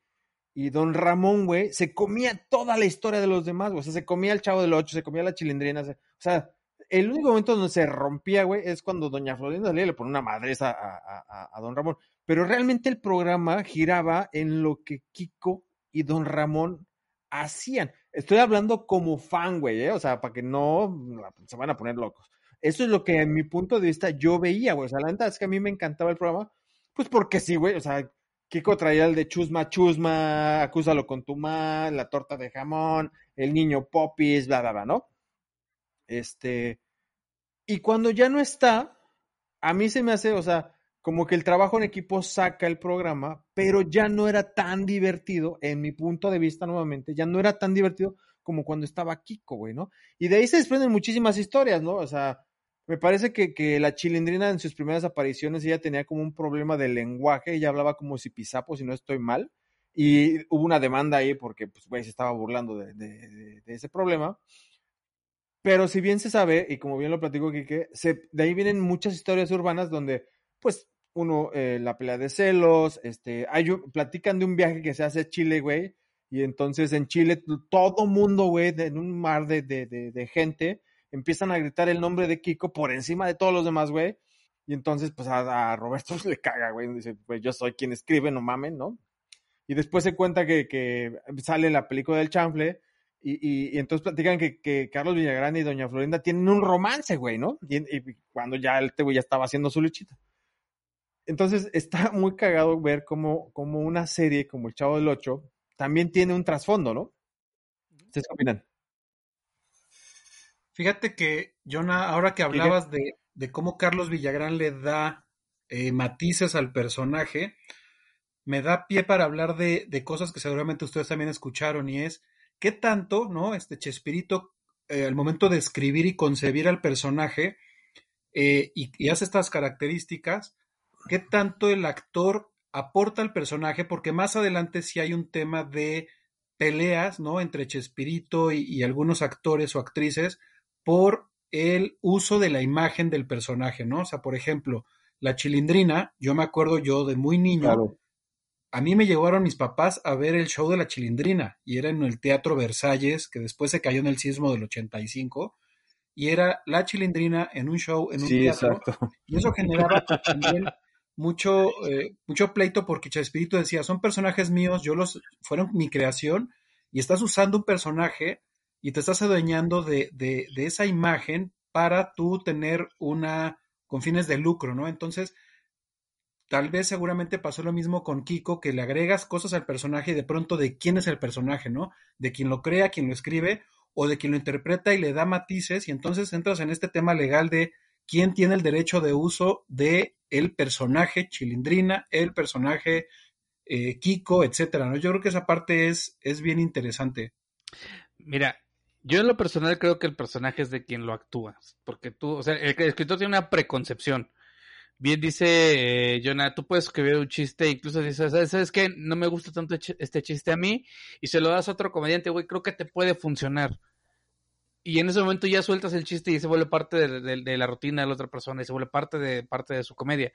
Don Ramón, güey, se comía toda la historia de los demás, O sea, se comía el Chavo del Ocho, se comía la chilindrina. O sea, el único momento donde se rompía, güey, es cuando doña Florinda le pone una madresa a, don Ramón. Pero realmente el programa giraba en lo que Kiko y don Ramón hacían. Estoy hablando como fan, güey, ¿eh? o sea, para que no se van a poner locos. Eso es lo que en mi punto de vista yo veía, güey. O sea, la verdad es que a mí me encantaba el programa, pues porque sí, güey, o sea, Kiko traía el de chusma, chusma, acúsalo con tu mal, la torta de jamón, el niño popis, bla, bla, bla, ¿no? Este, y cuando ya no está, a mí se me hace, o sea, como que el trabajo en equipo saca el programa, pero ya no era tan divertido, en mi punto de vista nuevamente, ya no era tan divertido como cuando estaba Kiko, güey, ¿no? Y de ahí se desprenden muchísimas historias, ¿no? O sea, me parece que, que la chilindrina en sus primeras apariciones ella tenía como un problema de lenguaje, ella hablaba como si pisapo, si no estoy mal, y hubo una demanda ahí porque, pues, güey, se estaba burlando de, de ese problema. Pero si bien se sabe, y como bien lo platico Quique, se, de ahí vienen muchas historias urbanas donde, pues, uno, eh, la pelea de celos, este, hay, platican de un viaje que se hace a Chile, güey, y entonces en Chile todo mundo, güey, en un mar de, gente, empiezan a gritar el nombre de Kiko por encima de todos los demás, güey, y entonces, pues, a, Roberto le caga, güey, dice, pues, yo soy quien escribe, no mamen, ¿no? Y después se cuenta que, que sale la película del chanfle, y, y, entonces platican que, que, Carlos Villagrán y Doña Florinda tienen un romance, güey, ¿no? Y, cuando ya este güey ya estaba haciendo su luchita. Entonces está muy cagado ver cómo, cómo una serie como El Chavo del Ocho también tiene un trasfondo, ¿no? ¿Ustedes qué opinan? Fíjate que, Jonah, ahora que hablabas de, de, cómo Carlos Villagrán le da eh, matices al personaje, me da pie para hablar de, de cosas que seguramente ustedes también escucharon y es qué tanto, ¿no? Este Chespirito, eh, al momento de escribir y concebir al personaje eh, y, hace estas características, qué tanto el actor aporta al personaje, porque más adelante sí hay un tema de peleas, ¿no? Entre Chespirito y, algunos actores o actrices por el uso de la imagen del personaje, ¿no? O sea, por ejemplo, la chilindrina, yo me acuerdo yo de muy niño, a mí me llevaron mis papás a ver el show de la Chilindrina y era en el Teatro Versalles, que después se cayó en el sismo del 85, y era la Chilindrina en un show, en un teatro, y eso generaba también mucho, eh, mucho pleito porque Chespirito decía, son personajes míos, yo los, fueron mi creación, y estás usando un personaje y te estás adueñando de, de, de esa imagen para tú tener una, con fines de lucro, ¿no? Entonces, Tal vez seguramente pasó lo mismo con Kiko, que le agregas cosas al personaje y de pronto de quién es el personaje, ¿no? De quien lo crea, quien lo escribe, o de quien lo interpreta y le da matices, y entonces entras en este tema legal de quién tiene el derecho de uso de el personaje Chilindrina, el personaje eh, Kiko, etcétera, ¿no? Yo creo que esa parte es, es bien interesante. Mira, yo en lo personal creo que el personaje es de quien lo actúa, porque tú, o sea, el escritor tiene una preconcepción Bien dice eh, Jonah, tú puedes escribir un chiste, incluso dices, ¿sabes qué? No me gusta tanto este chiste a mí, y se lo das a otro comediante, güey, creo que te puede funcionar. Y en ese momento ya sueltas el chiste y se vuelve parte de, la rutina de la otra persona y se vuelve parte de, parte de su comedia.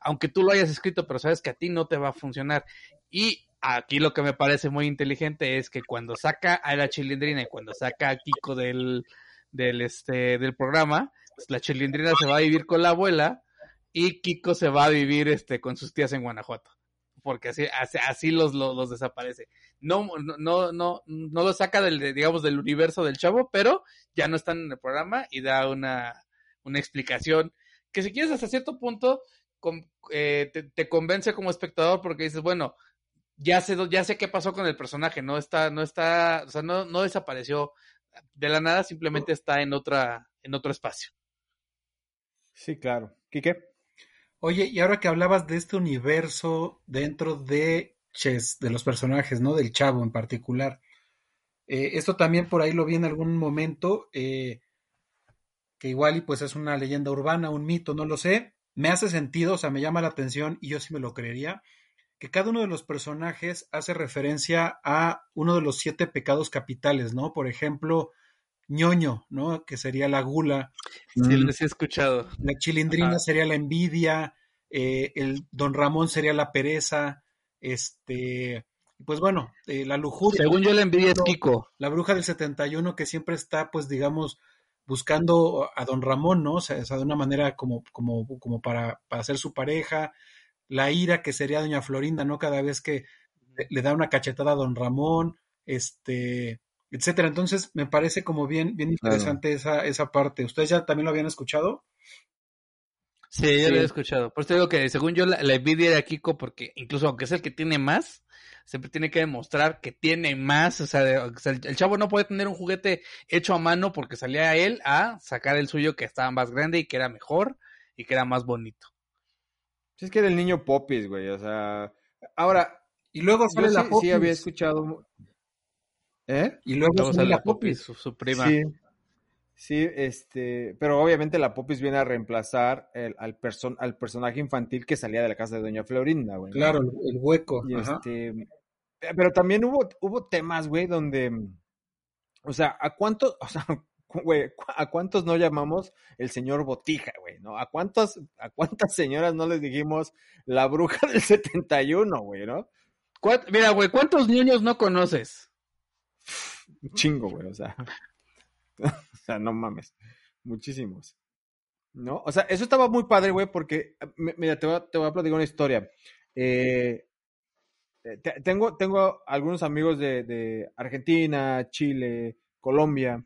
Aunque tú lo hayas escrito, pero sabes que a ti no te va a funcionar. Y aquí lo que me parece muy inteligente es que cuando saca a la chilindrina y cuando saca a Kiko del, del, este, del programa, pues la chilindrina se va a vivir con la abuela y Kiko se va a vivir este, con sus tías en Guanajuato. Porque así, así, los, los, desaparece. No, no, no, no lo saca del, digamos, del universo del chavo, pero ya no están en el programa y da una, una explicación que si quieres hasta cierto punto eh, te, convence como espectador porque dices, bueno, ya sé, ya sé qué pasó con el personaje, no está, no está, o sea, no, no desapareció de la nada, simplemente está en otra, en otro espacio. Sí, claro. ¿Quique? Oye, y ahora que hablabas de este universo dentro de Chess, de los personajes, ¿no? Del chavo en particular. Eh, esto también por ahí lo vi en algún momento, eh, que igual y pues es una leyenda urbana, un mito, no lo sé. Me hace sentido, o sea, me llama la atención y yo sí me lo creería, que cada uno de los personajes hace referencia a uno de los siete pecados capitales, ¿no? Por ejemplo, ñoño, ¿no? Que sería la gula. Sí, mm. les he escuchado. La chilindrina sería la envidia, eh, el don Ramón sería la pereza, este, pues bueno, eh, la lujuria. Según yo la envidia es Kiko. La bruja del 71 que siempre está, pues digamos, buscando a don Ramón, ¿no? O sea, de una manera como, como, como para, para ser su pareja, la ira que sería doña Florinda, ¿no? Cada vez que le, da una cachetada a don Ramón, este, etcétera. Entonces, me parece como bien, bien interesante esa, esa parte. ¿Ustedes ya también lo habían escuchado? Sí, yo lo he escuchado. Por eso digo que según yo la, envidia era Kiko porque incluso aunque es el que tiene más, siempre tiene que demostrar que tiene más. O sea, el, chavo no puede tener un juguete hecho a mano porque salía a él a sacar el suyo que estaba más grande y que era mejor y que era más bonito. es que era el niño Popis, güey. O sea, ahora. Y luego sale la sí, había escuchado. ¿Eh? Y luego, sale la Popis, su, su prima. Sí. Sí, este, pero obviamente la Popis viene a reemplazar el, al, al personaje infantil que salía de la casa de Doña Florinda, güey. Claro, el, hueco. este, pero también hubo, hubo temas, güey, donde, o sea, ¿a cuántos, o sea, güey, a cuántos no llamamos el señor Botija, güey, ¿no? ¿A cuántas, a cuántas señoras no les dijimos la bruja del 71, güey, ¿no? Mira, güey, ¿cuántos niños no conoces? Un chingo, güey, o sea. o sea, no mames. Muchísimos. ¿No? O sea, eso estaba muy padre, güey, porque, mira, te voy, a, platicar una historia. Eh, tengo, tengo algunos amigos de, Argentina, Chile, Colombia,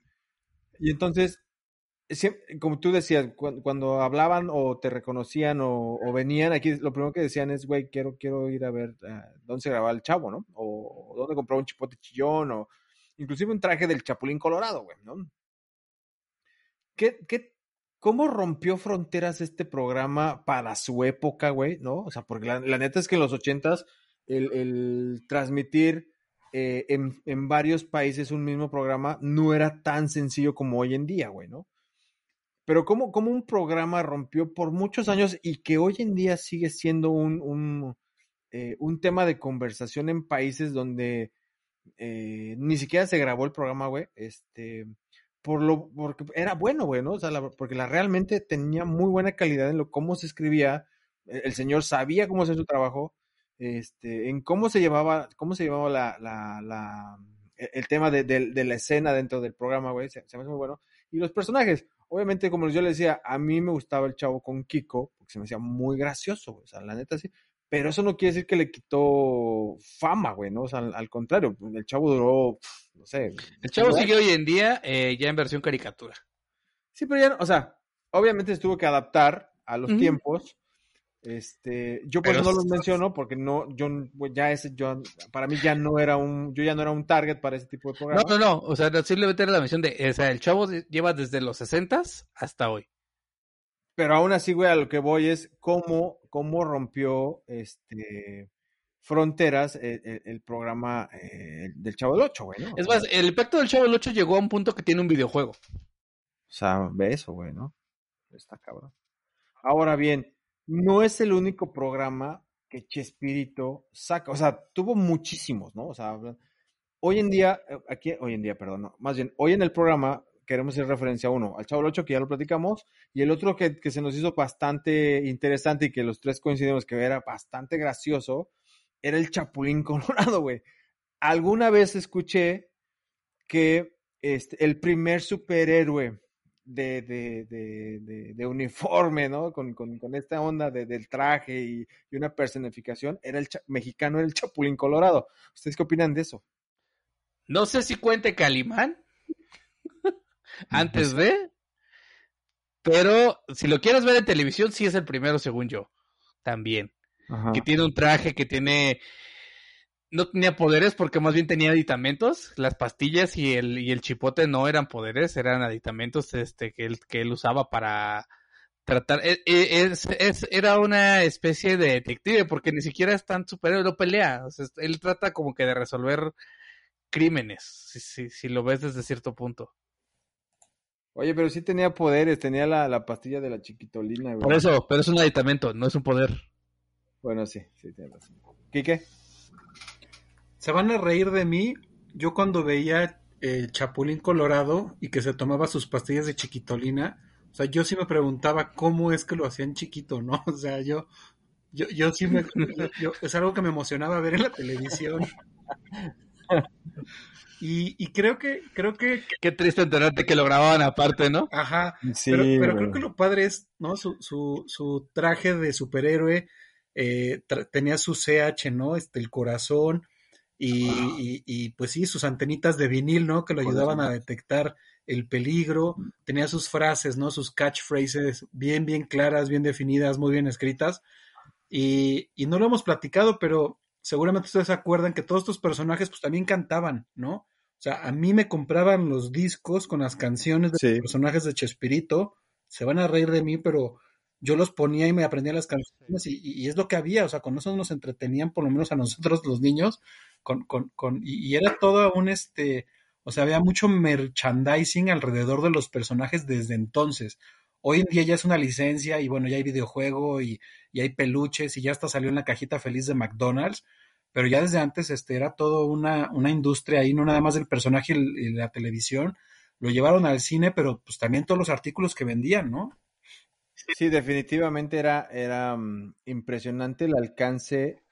y entonces, como tú decías, cuando, hablaban o te reconocían o, venían, aquí lo primero que decían es, güey, quiero, quiero ir a ver dónde se grababa el chavo, ¿no? O, dónde compraba un chipote chillón, o inclusive un traje del Chapulín Colorado, güey, ¿no? ¿Qué, qué, ¿Cómo rompió fronteras este programa para su época, güey? ¿No? O sea, porque la, neta es que en los ochentas el, el transmitir eh, en, en, varios países un mismo programa no era tan sencillo como hoy en día, güey, ¿no? Pero cómo, cómo un programa rompió por muchos años y que hoy en día sigue siendo un, un, eh, un tema de conversación en países donde eh, ni siquiera se grabó el programa, güey, este por lo, porque era bueno, güey, ¿no? O sea, porque la realmente tenía muy buena calidad en lo cómo se escribía, e, el señor sabía cómo hacer su trabajo, este, en cómo se llevaba, cómo se llevaba la, la, la e, el tema de, de, la escena dentro del programa, güey, se, me hace muy bueno. Y los personajes, obviamente, como yo le decía, a mí me gustaba el chavo con Kiko, porque se me hacía muy gracioso, güey, o sea, la neta sí, pero eso no quiere decir que le quitó fama, güey, ¿no? O sea, al, contrario, el chavo duró, no sé. El chavo sigue hoy en día eh, ya en versión caricatura. Sí, pero ya, o sea, obviamente se tuvo que adaptar a los tiempos. Este, yo por eso no los menciono porque no, yo ya ese, yo, para mí ya no era un, yo ya no era un target para ese tipo de programa. No, no, no, o sea, simplemente era la mención de, o sea, el chavo lleva desde los sesentas hasta hoy. Pero aún así, güey, a lo que voy es cómo, cómo rompió este fronteras el, programa eh, del Chavo del Ocho, güey, ¿no? Es más, el impacto del Chavo del Ocho llegó a un punto que tiene un videojuego. O sea, ve eso, güey, ¿no? Está cabrón. Ahora bien, no es el único programa que Chespirito saca, o sea, tuvo muchísimos, ¿no? O sea, hoy en día, eh, aquí, hoy en día, perdón, no, más bien, hoy en el programa queremos hacer referencia a uno, al Chavo 8, que ya lo platicamos, y el otro que, se nos hizo bastante interesante y que los tres coincidimos que era bastante gracioso, era el Chapulín Colorado, güey. Alguna vez escuché que este, el primer superhéroe de, de, de, uniforme, ¿no? Con, esta onda del traje y, una personificación, era el mexicano, era el Chapulín Colorado. ¿Ustedes qué opinan de eso? No sé si cuente Calimán antes de. Pero si lo quieres ver en televisión, sí es el primero, según yo. También. Que tiene un traje, que tiene. No tenía poderes porque más bien tenía aditamentos. Las pastillas y el, y el chipote no eran poderes, eran aditamentos este, que, él, que él usaba para tratar. E, e, es, es, era una especie de detective porque ni siquiera es tan superhéroe, no pelea. él trata como que de resolver crímenes, si, si, si lo ves desde cierto punto. Oye, pero sí tenía poderes, tenía la, pastilla de la chiquitolina. Por eso, pero es un aditamento, no es un poder. Bueno, sí, sí, tiene razón. ¿Quique? Se van a reír de mí. Yo cuando veía el Chapulín Colorado y que se tomaba sus pastillas de chiquitolina, o sea, yo sí me preguntaba cómo es que lo hacían chiquito, ¿no? O sea, yo, yo, yo sí me, es algo que me emocionaba ver en la televisión. Y, creo que, creo que. Qué triste enterarte que lo grababan aparte, ¿no? Ajá. Sí, pero, creo que lo padre es, ¿no? Su, su, su traje de superhéroe eh, tenía su CH, ¿no? Este, el corazón. Y, y, pues sí, sus antenitas de vinil, ¿no? Que lo ayudaban a detectar el peligro. Tenía sus frases, ¿no? Sus catchphrases bien, bien claras, bien definidas, muy bien escritas. Y, y no lo hemos platicado, pero seguramente ustedes se acuerdan que todos estos personajes pues también cantaban, ¿no? O sea, a mí me compraban los discos con las canciones de los personajes de Chespirito. Se van a reír de mí, pero yo los ponía y me aprendía las canciones y, y, es lo que había, o sea, con eso nos entretenían por lo menos a nosotros los niños, con, con, con y, era todo un este, o sea, había mucho merchandising alrededor de los personajes desde entonces. Hoy en día ya es una licencia y bueno, ya hay videojuego y, y hay peluches y ya hasta salió en la cajita feliz de McDonald's, pero ya desde antes este, era todo una, una industria ahí, no nada más del personaje y la televisión, lo llevaron al cine, pero pues también todos los artículos que vendían, ¿no? Sí, definitivamente era, era mm, impresionante el alcance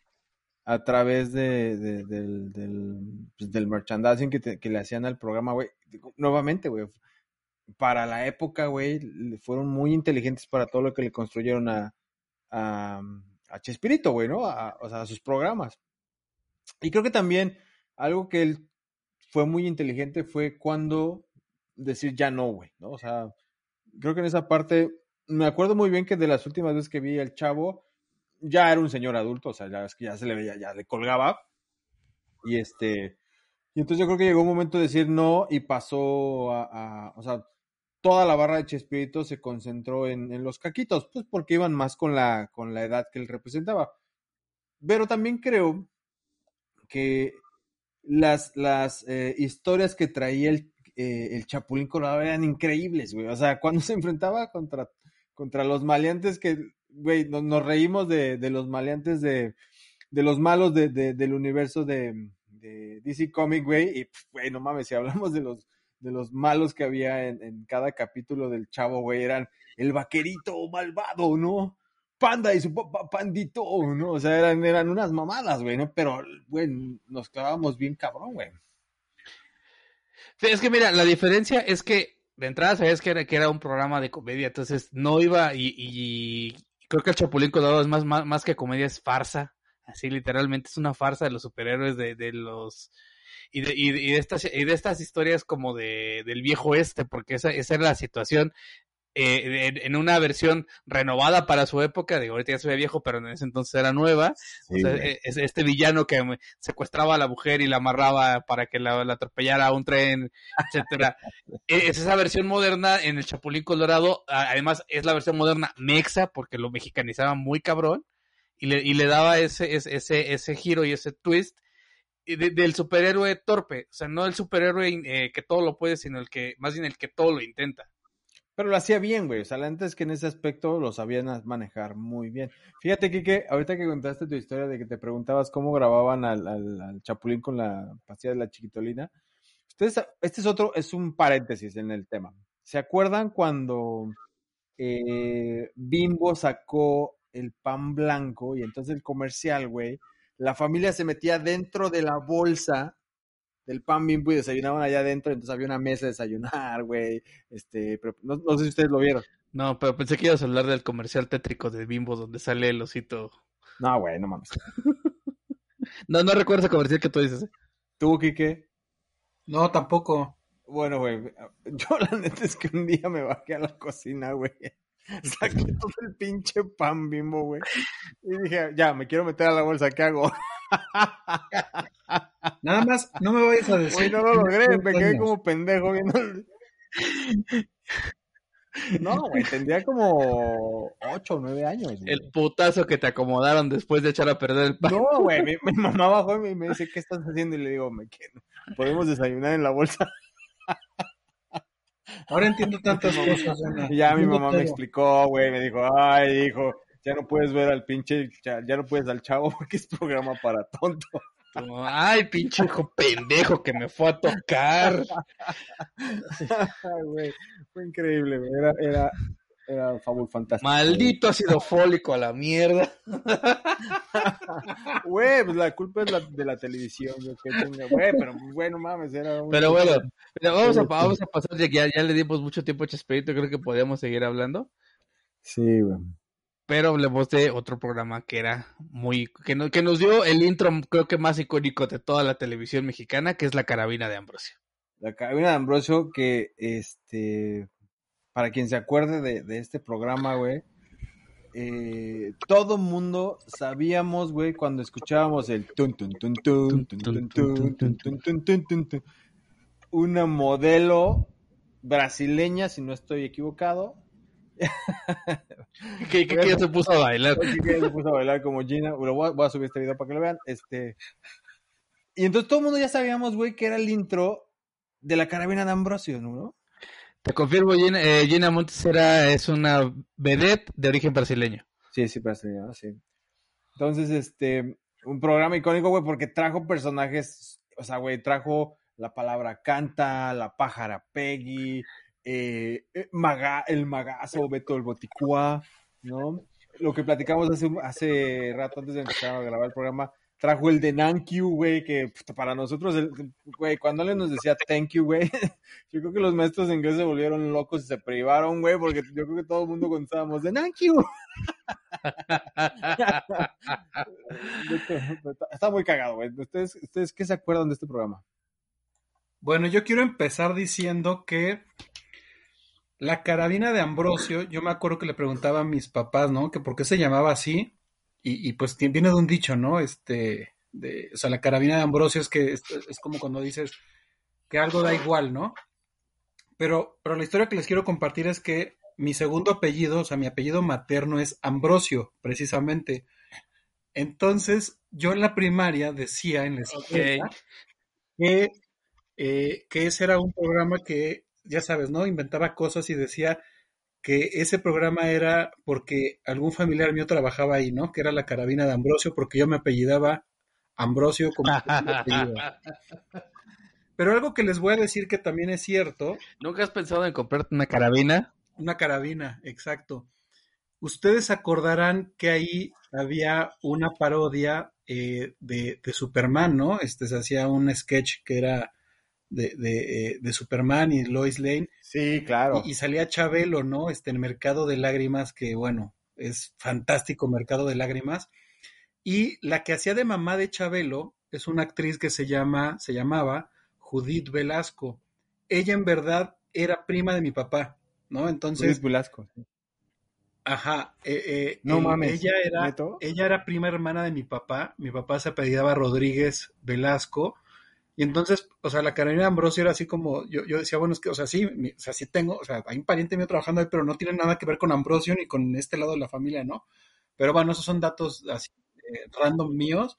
a través de, del, del, pues, del, merchandising que, que, le hacían al programa, güey. Nuevamente, güey, para la época, güey, fueron muy inteligentes para todo lo que le construyeron a, a, a Chespirito, güey, ¿no? o sea, a sus programas. Y creo que también algo que él fue muy inteligente fue cuando decir ya no, güey, ¿no? O sea, creo que en esa parte, me acuerdo muy bien que de las últimas veces que vi al chavo, ya era un señor adulto, o sea, ya es que ya se le veía, ya le colgaba. Y este, y entonces yo creo que llegó un momento de decir no y pasó a, a o sea, toda la barra de Chespirito se concentró en, los caquitos, pues porque iban más con la, con la edad que él representaba. Pero también creo que las, las eh, historias que traía el, eh, el Chapulín Colorado eran increíbles, güey. O sea, cuando se enfrentaba contra, contra los maleantes que, güey, nos, reímos de, de, los maleantes de, de los malos de, del universo de, de DC Comic, güey. Y, güey, no mames, si hablamos de los de los malos que había en, en cada capítulo del chavo, güey, eran el vaquerito malvado, ¿no? Panda y su pandito, ¿no? O sea, eran, eran unas mamadas, güey, ¿no? Pero, güey, nos clavamos bien cabrón, güey. Es que mira, la diferencia es que de entrada sabías que era, que era un programa de comedia, entonces no iba y, y creo que el Chapulín Colorado es más, más, más que comedia, es farsa. Así literalmente es una farsa de los superhéroes, de, de los y de, y, de estas, y de estas historias como de, del viejo este, porque esa, esa era la situación eh, en, una versión renovada para su época, digo, ahorita ya se ve viejo, pero en ese entonces era nueva. Este villano que secuestraba a la mujer y la amarraba para que la, atropellara a un tren, etcétera. E, es esa versión moderna en el Chapulín Colorado, además es la versión moderna mexa, porque lo mexicanizaba muy cabrón, y le, y le daba ese, ese, ese giro y ese twist del superhéroe torpe, o sea, no el superhéroe eh, que todo lo puede, sino el que, más bien el que todo lo intenta. Pero lo hacía bien, güey. O sea, antes que en ese aspecto lo sabían manejar muy bien. Fíjate, Kike, ahorita que contaste tu historia de que te preguntabas cómo grababan al, al, Chapulín con la pastilla de la chiquitolina. Ustedes, este es otro, es un paréntesis en el tema. ¿Se acuerdan cuando eh, Bimbo sacó el pan blanco y entonces el comercial, güey? La familia se metía dentro de la bolsa del pan bimbo y desayunaban allá adentro, entonces había una mesa de desayunar, güey. Este, pero no, sé si ustedes lo vieron. No, pero pensé que ibas a hablar del comercial tétrico de Bimbo donde sale el osito. No, güey, no mames. no, no recuerdo ese comercial que tú dices. ¿eh? ¿Tú, Kike? No, tampoco. Bueno, güey, yo la neta es que un día me bajé a la cocina, güey. Saqué todo el pinche pan bimbo, güey. Y dije, ya, me quiero meter a la bolsa, ¿qué hago? Nada más, no me vayas a decir. no lo logré, me quedé como pendejo viendo. No, güey, tendría como 8 o 9 años. El putazo que te acomodaron después de echar a perder el pan. No, güey, mi, mamá bajó y me, dice, ¿qué estás haciendo? Y le digo, me quedo. Podemos desayunar en la bolsa. Ahora entiendo tantas cosas. Y ya mi mamá me explicó, güey, me dijo, ay, hijo, ya no puedes ver al pinche, ya, no puedes al chavo porque es programa para tonto. Ay, pinche hijo pendejo que me fue a tocar. Ay, güey, fue increíble, güey. Era, era, era Fábul Fantástico. Maldito ácido fólico a la mierda. Güey, pues la culpa es la, de la televisión. Güey, pero bueno, mames, era un... Pero bueno, vamos, a, vamos a pasar, ya, ya le dimos mucho tiempo a Chespirito, creo que podíamos seguir hablando. Sí, güey. Pero hablemos de otro programa que era muy, que, no, que nos dio el intro creo que más icónico de toda la televisión mexicana, que es la carabina de Ambrosio. La carabina de Ambrosio, que este, para quien se acuerde de, este programa, güey, eh, todo mundo sabíamos, güey, cuando escuchábamos el tun tun tun tun tun tun tun tun tun una modelo brasileña, si no estoy equivocado, ¿Qué, qué, se puso a bailar? ¿Qué, se puso a bailar como Gina? voy, a, subir este video para que lo vean. Este... Y entonces todo el mundo ya sabíamos, güey, que era el intro de la carabina de Ambrosio, ¿no? Te confirmo, Gina, eh, Gina Montes era, es una vedette de origen brasileño. Sí, sí, brasileño, sí. Entonces, este, un programa icónico, güey, porque trajo personajes, o sea, güey, trajo la palabra canta, la pájara Peggy, eh, eh, Maga, el Magazo, Beto el Boticua, ¿no? Lo que platicamos hace, hace rato antes de empezar a grabar el programa, trajo el de Nankyu, güey, que para nosotros, güey, cuando le nos decía thank you, güey, yo creo que los maestros de inglés se volvieron locos y se privaron, güey, porque yo creo que todo el mundo contestábamos de Nankyu. Está muy cagado, güey. ¿Ustedes, ¿Ustedes qué se acuerdan de este programa? Bueno, yo quiero empezar diciendo que la carabina de Ambrosio, yo me acuerdo que le preguntaba a mis papás, ¿no? Que por qué se llamaba así. Y, pues viene de un dicho, ¿no? Este, de, o sea, la carabina de Ambrosio es que es, como cuando dices que algo da igual, ¿no? Pero, pero la historia que les quiero compartir es que mi segundo apellido, o sea, mi apellido materno es Ambrosio, precisamente. Entonces, yo en la primaria decía en la escuela que, eh, que ese era un programa que ya sabes, ¿no? Inventaba cosas y decía que ese programa era porque algún familiar mío trabajaba ahí, ¿no? Que era la carabina de Ambrosio, porque yo me apellidaba Ambrosio como apellido. Pero algo que les voy a decir que también es cierto. ¿Nunca has pensado en comprarte una carabina? Una carabina, exacto. Ustedes acordarán que ahí había una parodia eh, de, de, Superman, ¿no? Este se hacía un sketch que era de, de, eh, de, Superman y Lois Lane. Sí, claro. Y, salía Chabelo, ¿no? Este, el Mercado de Lágrimas, que bueno, es fantástico Mercado de Lágrimas. Y la que hacía de mamá de Chabelo es una actriz que se llama, se llamaba Judith Velasco. Ella en verdad era prima de mi papá, ¿no? Entonces. Judith Velasco. Ajá, eh, eh, no mames. Ella era, ella era prima hermana de mi papá. Mi papá se apellidaba Rodríguez Velasco y entonces, o sea, la Carolina Ambrosio era así como, yo, yo decía, bueno, es que, o sea, sí, o sea, sí tengo, o sea, hay un pariente mío trabajando ahí, pero no tiene nada que ver con Ambrosio ni con este lado de la familia, ¿no? Pero bueno, esos son datos así eh, random míos.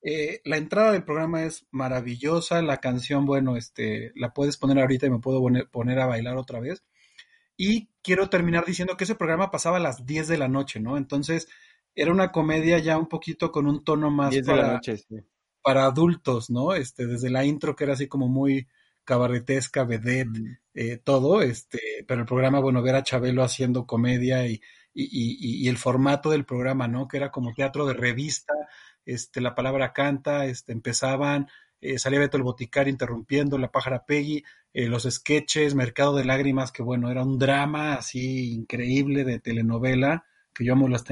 Eh, la entrada del programa es maravillosa, la canción, bueno, este, la puedes poner ahorita y me puedo poner, poner a bailar otra vez. Y quiero terminar diciendo que ese programa pasaba a las 10 de la noche, ¿no? Entonces, era una comedia ya un poquito con un tono más 10 de la noche, sí para adultos, ¿no? Este, desde la intro que era así como muy cabaretesca, vedette, eh, todo, este, pero el programa, bueno, ver a Chabelo haciendo comedia y, y, y, y, el formato del programa, ¿no? Que era como teatro de revista, este, la palabra canta, este, empezaban, eh, salía Beto el Boticar interrumpiendo, la pájara Peggy, eh, los sketches, Mercado de Lágrimas, que bueno, era un drama así increíble de telenovela, que yo amo las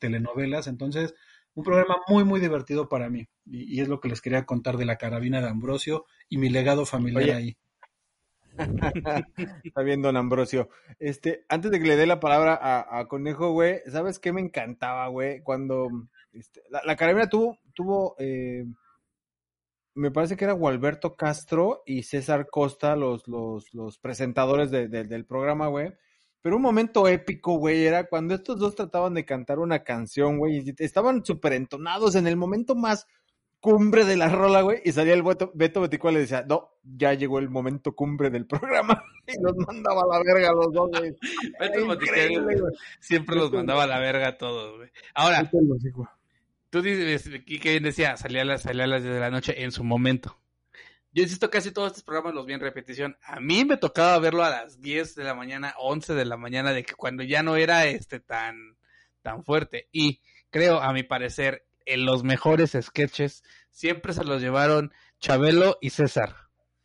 telenovelas, entonces, un programa muy, muy divertido para mí. Y, es lo que les quería contar de la carabina de Ambrosio y mi legado familiar ahí. Está bien, don Ambrosio. Este, antes de que le dé la palabra a, Conejo, güey, ¿sabes qué me encantaba, güey? Cuando este, la, carabina tuvo, tuvo eh, me parece que era Gualberto Castro y César Costa, los, los, los presentadores del programa, güey. Pero un momento épico, güey, era cuando estos dos trataban de cantar una canción, güey, y estaban súper entonados en el momento más cumbre de la rola, güey, y salía el Beto, Beto Beticual y le decía, no, ya llegó el momento cumbre del programa, y nos mandaba a la verga a los dos, güey. Beto siempre los mandaba a la verga a todos, güey. Ahora, tú dices, que decía, salía a, las, salía a las 10 de la noche en su momento. Yo insisto, casi todos estos programas los vi en repetición. A mí me tocaba verlo a las 10 de la mañana, 11 de la mañana, de que cuando ya no era este tan, tan fuerte. Y creo, a mi parecer, en los mejores sketches siempre se los llevaron Chabelo y César.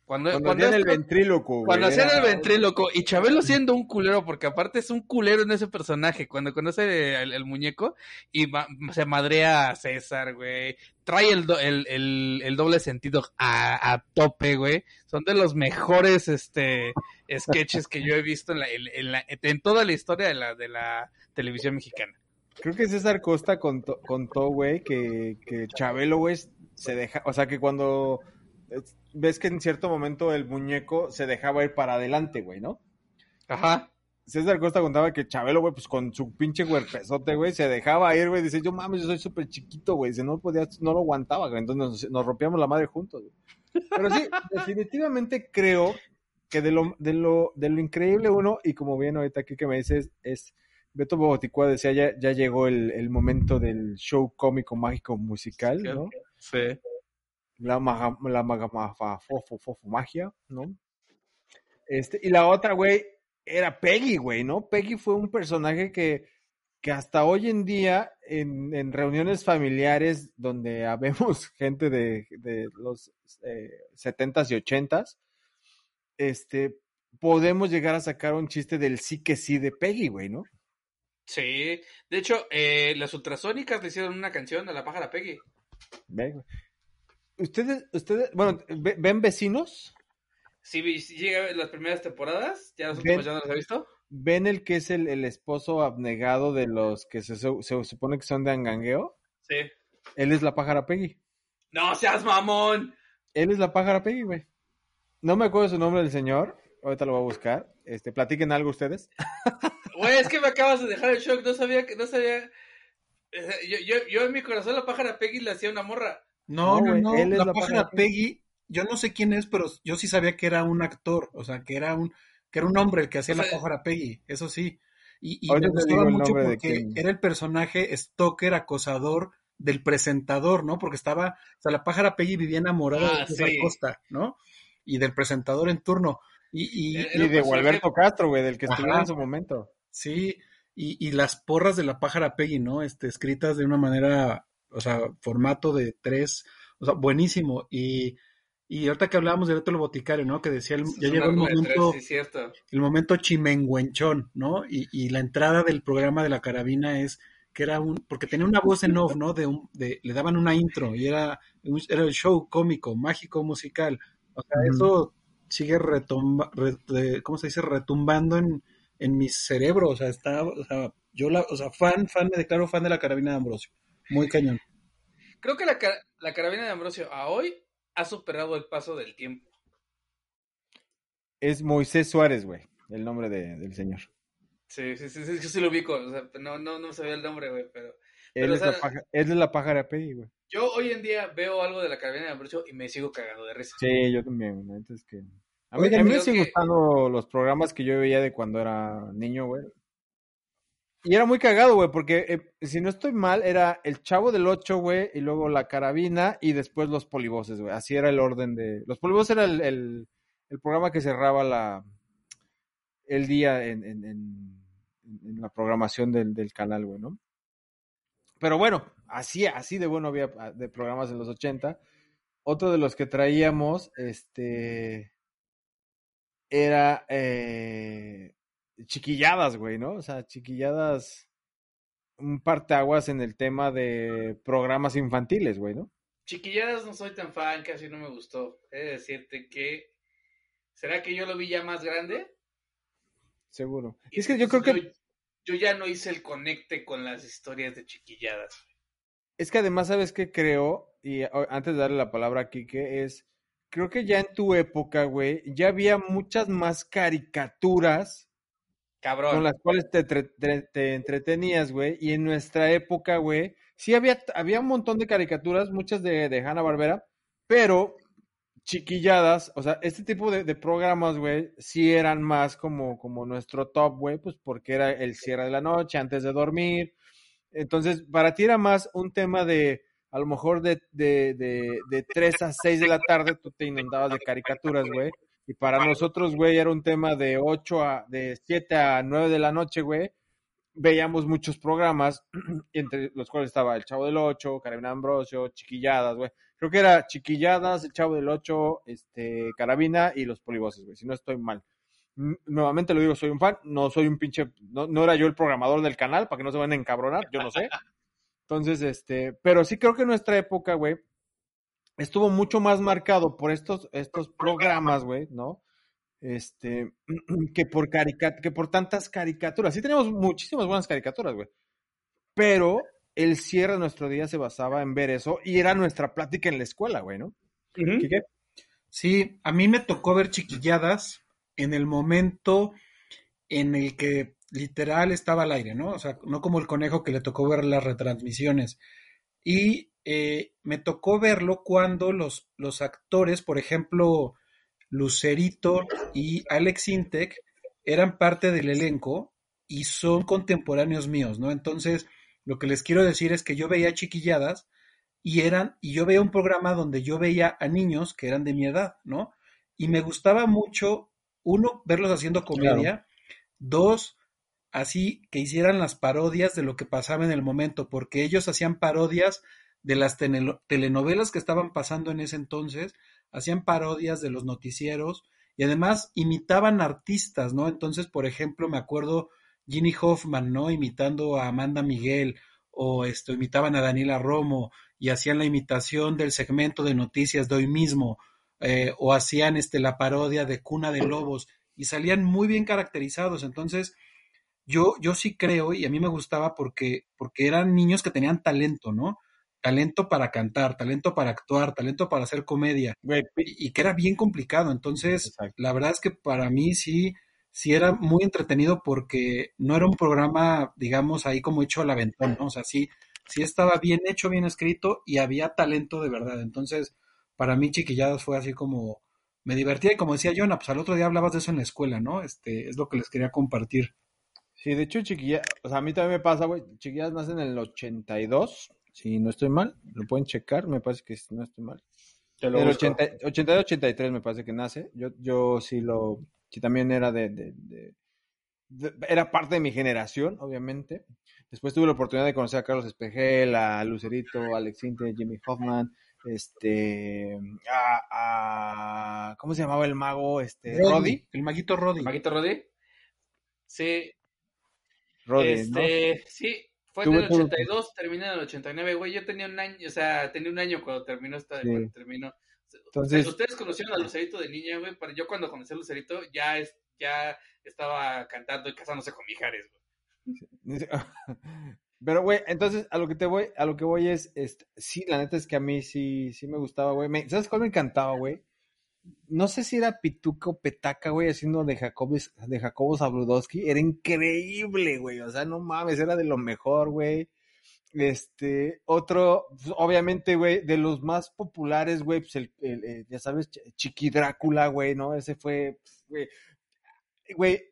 Cuando, cuando, hacían el ventríloco, Cuando hacían el ventríloco. Y Chabelo siendo un culero, porque aparte es un culero en ese personaje. Cuando conoce el, muñeco y se madrea a César, güey. Trae el, el, el, doble sentido a, a, tope, güey. Son de los mejores este sketches que yo he visto en, la, en, la, en toda la historia de la, de la televisión mexicana. Creo que César Costa contó, contó güey, que, que Chabelo, güey, se deja, o sea, que cuando ves que en cierto momento el muñeco se dejaba ir para adelante, güey, ¿no? Ajá. César Costa contaba que Chabelo, güey, pues con su pinche huerpezote, güey, se dejaba ir, güey. Dice, yo mames, yo soy súper chiquito, güey. Dice, no podía, no lo aguantaba, güey. Entonces nos, rompíamos la madre juntos, güey. Pero sí, definitivamente creo que de lo, de lo, de lo increíble uno, y como bien ahorita aquí que me dices, es, Beto Bogoticua decía, ya, ya llegó el, el momento del show cómico, mágico, musical, ¿no? Sí la, maga, la maga, fofo, fofo, magia, ¿no? Este, y la otra, güey, era Peggy, güey, ¿no? Peggy fue un personaje que, que hasta hoy en día, en, en reuniones familiares donde habemos gente de, de los eh, 70s y 80s, este, podemos llegar a sacar un chiste del sí que sí de Peggy, güey, ¿no? Sí, de hecho, eh, las ultrasónicas le hicieron una canción a la pájara Peggy. ¿Ustedes, ustedes, bueno, ven vecinos? Sí, llega las primeras temporadas, ya los últimos ya no los he visto. ¿Ven el que es el, el esposo abnegado de los que se, se, supone que son de Angangueo? Sí. Él es la pájara Peggy. ¡No seas mamón! Él es la pájara Peggy, güey. No me acuerdo su nombre del señor, ahorita lo voy a buscar. Este, platiquen algo ustedes. Güey, es que me acabas de dejar el shock, no sabía que, no sabía. Eh, yo, yo, yo en mi corazón la pájara Peggy le hacía una morra. No, no, no, la, pájara Peggy, yo no sé quién es, pero yo sí sabía que era un actor, o sea, que era un, que era un hombre el que hacía la pájara Peggy, eso sí. Y, y me gustaba mucho porque era el personaje stalker, acosador del presentador, ¿no? Porque estaba, o sea, la pájara Peggy vivía enamorada de César Costa, ¿no? Y del presentador en turno. Y, y, y de Gualberto Castro, güey, del que estuvo en su momento. Sí, y, y las porras de la pájara Peggy, ¿no? Este, escritas de una manera o sea, formato de tres, o sea, buenísimo. Y, y ahorita que hablábamos de Beto el Boticario, ¿no? Que decía, el, ya llegó el momento, el momento chimenguenchón, ¿no? Y, y la entrada del programa de la carabina es que era un, porque tenía una voz en off, ¿no? De, un, de le daban una intro y era, era el show cómico, mágico, musical. O sea, eso sigue retumba, ¿cómo se dice? Retumbando en, en mi cerebro. O sea, está, o sea, yo la, o sea, fan, fan, me declaro fan de la carabina de Ambrosio. Muy cañón. Creo que la, la carabina de Ambrosio a hoy ha superado el paso del tiempo. Es Moisés Suárez, güey, el nombre de, del señor. Sí, sí, sí, sí, yo sí lo ubico. O sea, no, no, no sabía el nombre, güey, pero. Él, es, la paja, él es la pájara Peggy, güey. Yo hoy en día veo algo de la carabina de Ambrosio y me sigo cagando de risa. Sí, yo también, es que. A mí, a mí me siguen gustando los programas que yo veía de cuando era niño, güey. Y era muy cagado, güey, porque eh, si no estoy mal, era el Chavo del Ocho, güey, y luego la carabina y después los polivoces, güey. Así era el orden de... Los polivoces era el, el, programa que cerraba la el día en, en, en, la programación del, del canal, güey, ¿no? Pero bueno, así, así de bueno había ah, de programas en los 80. Otro de los que traíamos, este, era eh, chiquilladas, güey, ¿no? O sea, chiquilladas, un parteaguas en el tema de programas infantiles, güey, ¿no? Chiquilladas no soy tan fan, casi no me gustó. He de decirte que. ¿Será que yo lo vi ya más grande? Seguro. es que yo creo que. Yo ya no hice el conecte con las historias de chiquilladas. Es que además, ¿sabes qué creo? Y antes de darle la palabra a Kike, es. Creo que ya en tu época, güey, ya había muchas más caricaturas Con las cuales te, te, entretenías, güey. Y en nuestra época, güey, sí había, había un montón de caricaturas, muchas de, de Hanna Barbera, pero chiquilladas, o sea, este tipo de, de programas, güey, sí eran más como, como nuestro top, güey, pues porque era el cierre de la noche, antes de dormir. Entonces, para ti era más un tema de a lo mejor de, de, de, de 3 a 6 de la tarde tú te inundabas de caricaturas, güey. Y para nosotros, güey, era un tema de 8 a, de 7 a 9 de la noche, güey. Veíamos muchos programas, entre los cuales estaba El Chavo del 8, Carabina Ambrosio, Chiquilladas, güey. Creo que era Chiquilladas, El Chavo del 8, este, Carabina y Los Polivoces, güey, si no estoy mal. Nuevamente lo digo, soy un fan, no soy un pinche, no, no era yo el programador del canal, para que no se van a encabronar, yo no sé. Entonces, este, pero sí creo que en nuestra época, güey, estuvo mucho más marcado por estos, estos programas, güey, ¿no? Este, que por caricat que por tantas caricaturas. Sí tenemos muchísimas buenas caricaturas, güey. Pero el cierre de nuestro día se basaba en ver eso y era nuestra plática en la escuela, güey, ¿no? Sí, a mí me tocó ver chiquilladas en el momento en el que literal estaba al aire, ¿no? O sea, no como el conejo que le tocó ver las retransmisiones. Y eh, me tocó verlo cuando los, los actores, por ejemplo, Lucerito y Alex Intec, eran parte del elenco y son contemporáneos míos, ¿no? Entonces, lo que les quiero decir es que yo veía chiquilladas y eran, y yo veía un programa donde yo veía a niños que eran de mi edad, ¿no? Y me gustaba mucho, uno, verlos haciendo comedia, dos, así que hicieran las parodias de lo que pasaba en el momento, porque ellos hacían parodias de las telenovelas que estaban pasando en ese entonces, hacían parodias de los noticieros y además imitaban artistas, ¿no? Entonces, por ejemplo, me acuerdo Ginny Hoffman, ¿no? Imitando a Amanda Miguel o esto, imitaban a Daniela Romo y hacían la imitación del segmento de noticias de hoy mismo eh, o hacían este, la parodia de Cuna de Lobos y salían muy bien caracterizados. Entonces, yo, yo sí creo y a mí me gustaba porque, porque eran niños que tenían talento, ¿no? Talento para cantar, talento para actuar, talento para hacer comedia, y, que era bien complicado. Entonces, la verdad es que para mí sí, sí era muy entretenido porque no era un programa, digamos, ahí como hecho al aventón, ¿no? O sea, sí, sí estaba bien hecho, bien escrito y había talento de verdad. Entonces, para mí Chiquilladas fue así como, me divertía y como decía Jonah, pues al otro día hablabas de eso en la escuela, ¿no? Este, es lo que les quería compartir. Sí, de hecho, Chiquilladas, o sea, a mí también me pasa, güey, Chiquilladas nace en el 82 si no estoy mal, lo pueden checar, me parece que no estoy mal. el 82-83 me parece que nace. Yo, yo sí lo, sí también era de, era parte de mi generación, obviamente. Después tuve la oportunidad de conocer a Carlos Espejel, a Lucerito, a Alex Inte, Jimmy Hoffman, este, a, ¿cómo se llamaba el mago? Este, Roddy, el maguito Roddy. maguito Roddy? Sí. Roddy, este, Sí, fue en el 82, termina en el 89, güey. Yo tenía un año, o sea, tenía un año cuando terminó esta, cuando terminó. Entonces, ustedes conocieron a Lucerito de niña, güey, pero yo cuando conocí a Lucerito ya es, ya estaba cantando y casándose con Mijares, güey. Pero, güey, entonces a lo que te voy, a lo que voy es, este, sí, la neta es que a mí sí, sí me gustaba, güey. ¿Sabes cuál me encantaba, güey? No sé si era Pituco Petaca, güey, haciendo de Jacobos, de Jacobo Zabludowski, era increíble, güey, o sea, no mames, era de lo mejor, güey. Este, otro, pues, obviamente, güey, de los más populares, güey, pues el, el, ya sabes, Chiqui Drácula, güey, ¿no? Ese fue, güey, güey,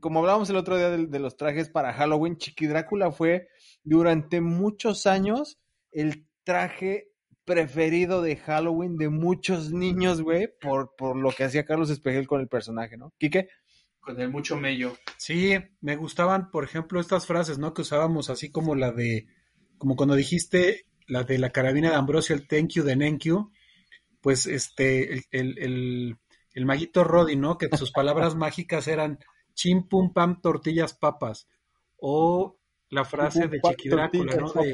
como hablábamos el otro día de, de, los trajes para Halloween, Chiqui Drácula fue durante muchos años el traje preferido de Halloween de muchos niños, güey, por, por lo que hacía Carlos Espejel con el personaje, ¿no? ¿Quique? Con el mucho mello. Sí, me gustaban, por ejemplo, estas frases, ¿no? Que usábamos así como la de, como cuando dijiste la de la carabina de Ambrosio, el thank you de Nenkyu, pues este, el, el, el, el maguito Roddy, ¿no? Que sus palabras mágicas eran chim pum pam tortillas papas, o la frase de Chiquidrácula, ¿no? De,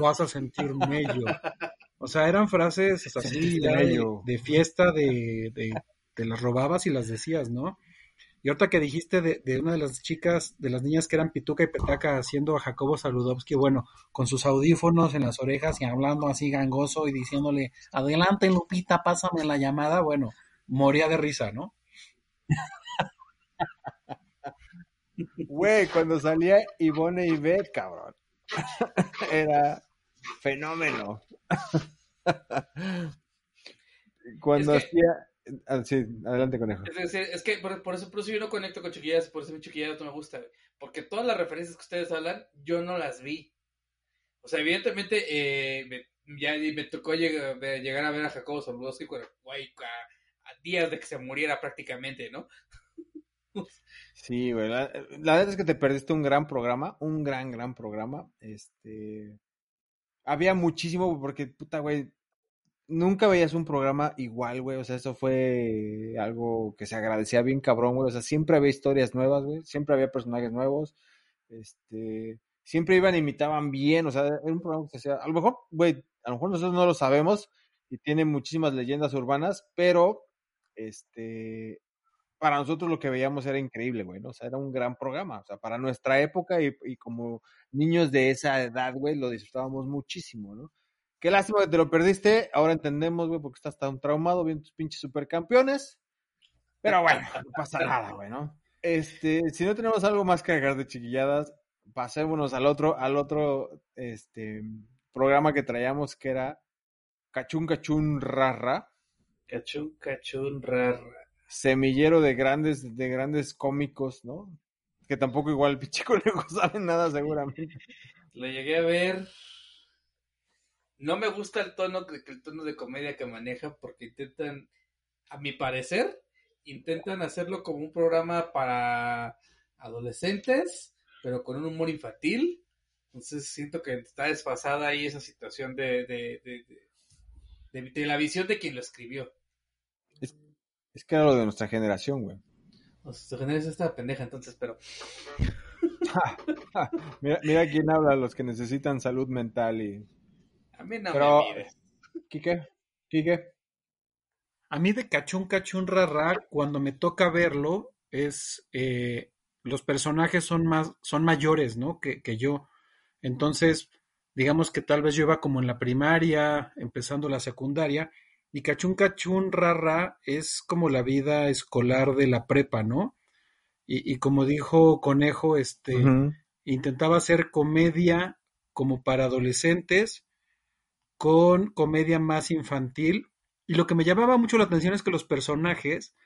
vas a sentir mello. O sea, eran frases así de, fiesta, de, de, te las robabas y las decías, ¿no? Y ahorita que dijiste de, de, una de las chicas, de las niñas que eran Pituca y Petaca haciendo a Jacobo Saludowski, bueno, con sus audífonos en las orejas y hablando así gangoso y diciéndole, adelante Lupita, pásame la llamada, bueno, moría de risa, ¿no? Güey, cuando salía Ivone y Beth, cabrón. Era fenómeno. Cuando hacía. Ah, sí, adelante, conejo. Es, que por, eso, por eso yo no conecto con chiquillas, por eso mi chiquilla no me gusta, Porque todas las referencias que ustedes hablan, yo no las vi. O sea, evidentemente, eh, ya me tocó llegar, a ver a Jacobo Zabludowski, güey, a, días de que se muriera prácticamente, ¿no? Sí, güey. La, verdad es que te perdiste un gran programa, un gran, gran programa. Este. Había muchísimo, porque, puta, güey, nunca veías un programa igual, güey. O sea, eso fue algo que se agradecía bien cabrón, güey. O sea, siempre había historias nuevas, güey. Siempre había personajes nuevos. Este. Siempre iban, imitaban bien. O sea, era un programa que se hacía. A lo mejor, güey, a lo mejor nosotros no lo sabemos y tiene muchísimas leyendas urbanas, pero. Este para nosotros lo que veíamos era increíble, güey, ¿no? O sea, era un gran programa, o sea, para nuestra época y, y como niños de esa edad, güey, lo disfrutábamos muchísimo, ¿no? Qué lástima que te lo perdiste, ahora entendemos, güey, porque estás tan traumado viendo tus pinches supercampeones, pero bueno, no pasa nada, güey, ¿no? Este, si no tenemos algo más que agregar de chiquilladas, pasémonos al otro, al otro, este, programa que traíamos que era Cachun Cachun Rarra. Cachun Cachun Rarra semillero de grandes, de grandes cómicos, ¿no? Que tampoco igual el pinche conejo sabe nada seguramente. Lo llegué a ver. No me gusta el tono, el tono de comedia que maneja porque intentan, a mi parecer, intentan hacerlo como un programa para adolescentes, pero con un humor infantil. Entonces siento que está desfasada ahí esa situación de, de, de, de la visión de quien lo escribió. Es que era lo de nuestra generación, güey. Nuestra generación está pendeja entonces, pero... mira, mira quién habla, los que necesitan salud mental y... A mí no me mide. ¿Quique? ¿Quique? A mí de cachún cachún rara, cuando me toca verlo, es... Eh, los personajes son más, son mayores, ¿no? Que, que yo. Entonces, digamos que tal vez yo iba como en la primaria, empezando la secundaria, y Cachún Cachún Rara es como la vida escolar de la prepa, ¿no? Y, como dijo Conejo, este, intentaba hacer comedia como para adolescentes con comedia más infantil. Y lo que me llamaba mucho la atención es que los personajes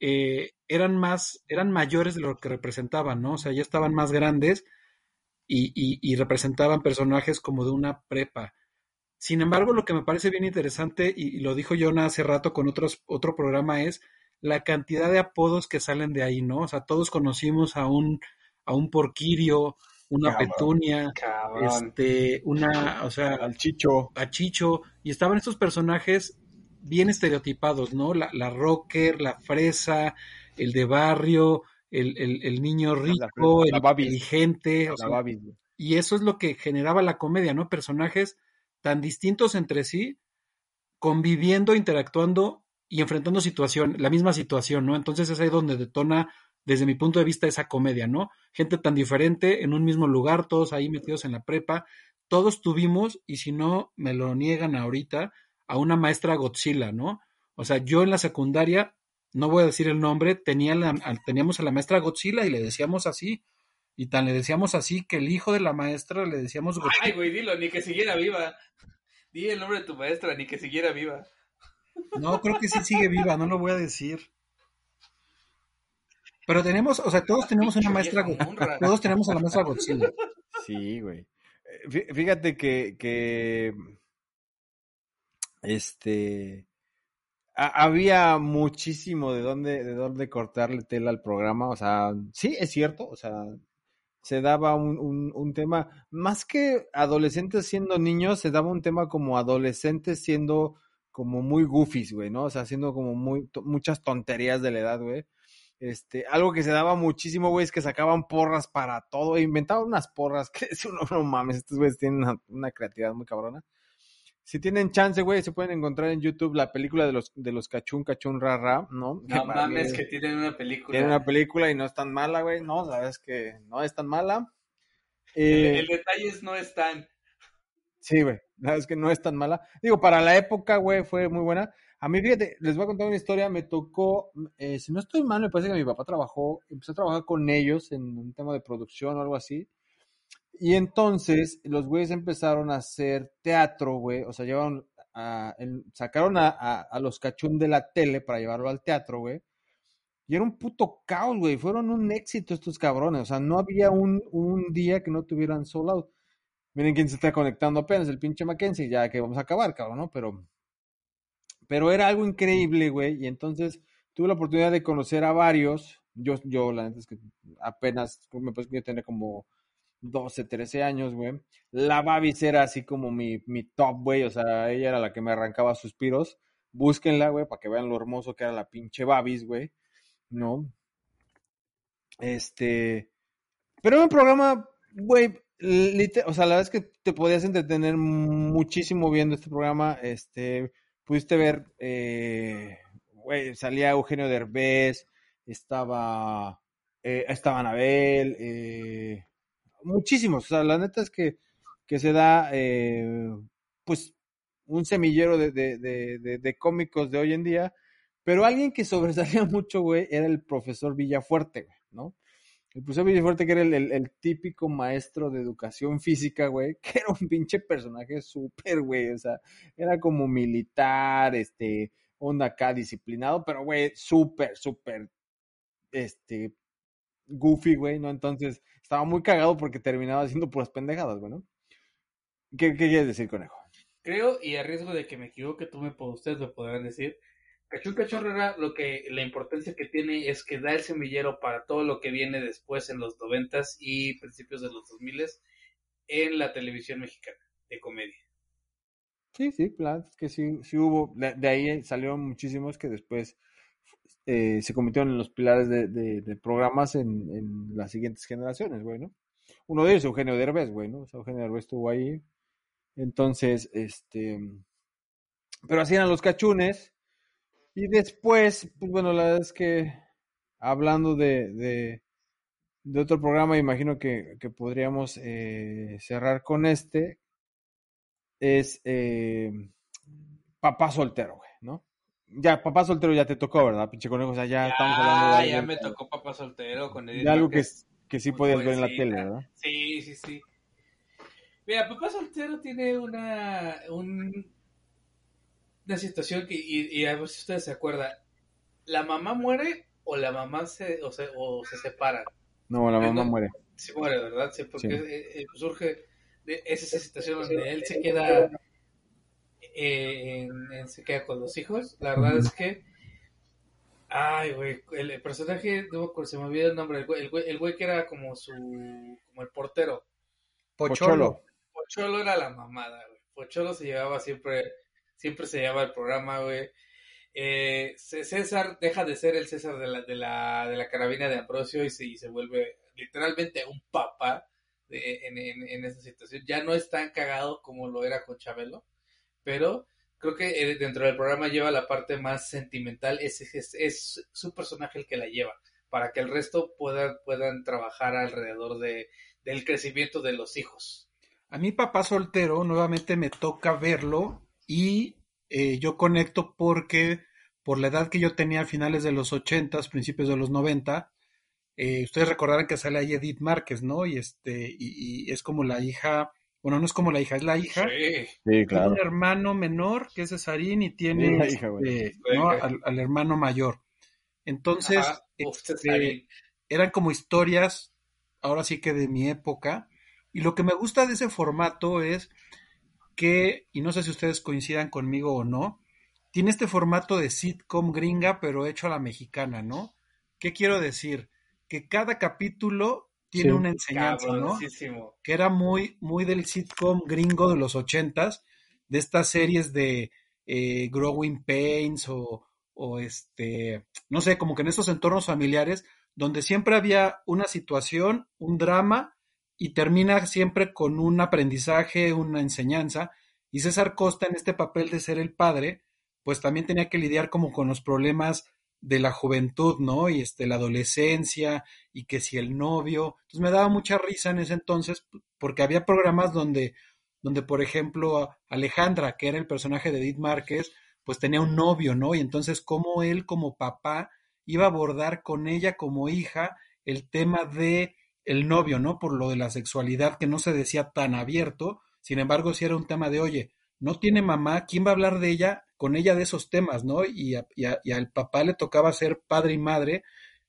eh, eran más, eran mayores de lo que representaban, ¿no? O sea, ya estaban más grandes y, y representaban personajes como de una prepa. Sin embargo, lo que me parece bien interesante, y, lo dijo Jonah hace rato con otros, otro programa, es la cantidad de apodos que salen de ahí, ¿no? O sea, todos conocimos a un, a un porquirio, una petunia, este, una, o sea, al chicho. A chicho, y estaban estos personajes bien estereotipados, ¿no? La, la rocker, la fresa, el de barrio, el, el, niño rico, el inteligente. y eso es lo que generaba la comedia, ¿no? Personajes tan distintos entre sí, conviviendo, interactuando y enfrentando situación, la misma situación, ¿no? Entonces es ahí donde detona, desde mi punto de vista, esa comedia, ¿no? Gente tan diferente en un mismo lugar, todos ahí metidos en la prepa, todos tuvimos, y si no me lo niegan ahorita, a una maestra Godzilla, ¿no? O sea, yo en la secundaria, no voy a decir el nombre, tenía teníamos a la maestra Godzilla y le decíamos así, y tan le decíamos así que el hijo de la maestra le decíamos Ay, güey, dilo, ni que siguiera viva. Di el nombre de tu maestra, ni que siguiera viva. No, creo que sí sigue viva, no lo voy a decir. Pero tenemos, o sea, todos tenemos una maestra, todos tenemos a la maestra Godzilla. Sí, güey. Eh, fíjate que, que este había muchísimo de dónde, de dónde cortarle tela al programa. O sea, sí, es cierto. O sea, se daba un, un, tema, más que adolescentes siendo niños, se daba un tema como adolescentes siendo como muy goofies, güey, ¿no? O sea, haciendo como muy, muchas tonterías de la edad, güey. Este, algo que se daba muchísimo, güey, es que sacaban porras para todo, inventaban unas porras que es uno, no mames, estos güeyes tienen una creatividad muy cabrona si tienen chance, güey, se pueden encontrar en YouTube la película de los de los cachún cachún ra, ¿no? No mames, que tienen una película. Tienen una película y no es tan mala, güey, no, la verdad es que no es tan mala. el, eh, detalle es no es tan. Sí, güey, la verdad es que no es tan mala. Digo, para la época, güey, fue muy buena. A mí, fíjate, les voy a contar una historia, me tocó, eh, si no estoy mal, me parece que mi papá trabajó, empezó a trabajar con ellos en un tema de producción o algo así. Y entonces los güeyes empezaron a hacer teatro, güey. O sea, llevaron a, sacaron a, a, los cachún de la tele para llevarlo al teatro, güey. Y era un puto caos, güey. Fueron un éxito estos cabrones. O sea, no había un, un día que no tuvieran sold. Miren quién se está conectando apenas, el pinche Mackenzie, ya que vamos a acabar, cabrón, ¿no? Pero, pero era algo increíble, güey, y entonces tuve la oportunidad de conocer a varios. Yo, yo la neta es que apenas me parece que yo tenía como 12, 13 años, güey. La Babis era así como mi, mi top, güey. O sea, ella era la que me arrancaba suspiros. Búsquenla, güey, para que vean lo hermoso que era la pinche Babis, güey. ¿No? Este. Pero era un programa, güey. O sea, la verdad es que te podías entretener muchísimo viendo este programa. Este. Pudiste ver. Eh, güey, salía Eugenio Derbez. Estaba. Eh, estaba Anabel. Eh, muchísimos. O sea, la neta es que, que se da, eh, pues, un semillero de, de, de, cómicos de hoy en día. Pero alguien que sobresalía mucho, güey, era el profesor Villafuerte, güey, ¿no? El profesor Villafuerte, que era el, el, típico maestro de educación física, güey, que era un pinche personaje súper, güey, o sea, era como militar, este, onda acá disciplinado, pero, güey, súper, súper, este, goofy, güey, ¿no? Entonces estaba muy cagado porque terminaba haciendo puras pendejadas, güey, ¿no? ¿Qué, quieres decir, conejo? Creo, y a riesgo de que me equivoque, tú me, ustedes me podrán decir, Cachón Cachorrera, lo que, la importancia que tiene es que da el semillero para todo lo que viene después en los noventas y principios de los dos miles en la televisión mexicana de comedia. Sí, sí, claro, es que sí, sí hubo, de ahí salieron muchísimos que después eh, se convirtieron en los pilares de, programas en, las siguientes generaciones, bueno. Uno de ellos, Eugenio Derbez, bueno, Eugenio Derbez estuvo ahí. Entonces, este, pero así eran los cachunes. Y después, pues bueno, la verdad es que hablando de, de, otro programa, imagino que, podríamos eh, cerrar con este, es eh, Papá Soltero, güey, ¿no? Ya, papá soltero ya te tocó, ¿verdad, pinche conejo? O sea, ya, estamos hablando de. ya me tocó papá soltero con De algo que, que sí podías ver en la tele, ¿verdad? Sí, sí, sí. Mira, papá soltero tiene una. Un, una situación que. Y, a ver si ustedes se acuerdan. ¿La mamá muere o la mamá se. o se, o se separan? No, la mamá muere. Sí, muere, ¿verdad? Sí, porque eh, eh, surge. De, esa situación donde él se queda en, Se queda con los hijos. La verdad es que. Ay, güey, el, personaje, se me olvidó el nombre, el güey, el güey, que era como su, como el portero. Pocholo. Pocholo era la mamada, güey. Pocholo se llevaba siempre, siempre se llevaba el programa, güey. Eh, César deja de ser el César de la, de la, de la carabina de Ambrosio y se, y se vuelve literalmente un papá de, en, en, en esa situación. Ya no es tan cagado como lo era con Chabelo pero creo que eh, dentro del programa lleva la parte más sentimental, es, su personaje el que la lleva, para que el resto pueda, puedan trabajar alrededor de, del crecimiento de los hijos. A mi papá soltero nuevamente me toca verlo y eh, yo conecto porque por la edad que yo tenía a finales de los ochentas, principios de los noventa, eh, ustedes recordarán que sale ahí Edith Márquez, ¿no? Y este, y, es como la hija bueno, no es como la hija, es la hija. Sí, claro. Tiene un hermano menor que es Cesarín y tiene este, al, hermano mayor. Entonces, este, eran como historias, ahora sí que de mi época. Y lo que me gusta de ese formato es que, y no sé si ustedes coincidan conmigo o no, tiene este formato de sitcom gringa, pero hecho a la mexicana, ¿no? ¿Qué quiero decir? Que cada capítulo tiene una enseñanza, ¿no? Que era muy, muy del sitcom gringo de los ochentas, de estas series de eh, Growing Pains o, o este, no sé, como que en esos entornos familiares, donde siempre había una situación, un drama, y termina siempre con un aprendizaje, una enseñanza. Y César Costa, en este papel de ser el padre, pues también tenía que lidiar como con los problemas de la juventud, ¿no? Y este, la adolescencia, y que si el novio. Entonces me daba mucha risa en ese entonces, porque había programas donde, donde por ejemplo, Alejandra, que era el personaje de Edith Márquez, pues tenía un novio, ¿no? Y entonces, cómo él como papá iba a abordar con ella como hija el tema de el novio, ¿no? Por lo de la sexualidad que no se decía tan abierto, sin embargo, si era un tema de, oye, no tiene mamá, ¿quién va a hablar de ella, con ella de esos temas, ¿no? Y, y, al papá le tocaba ser padre y madre,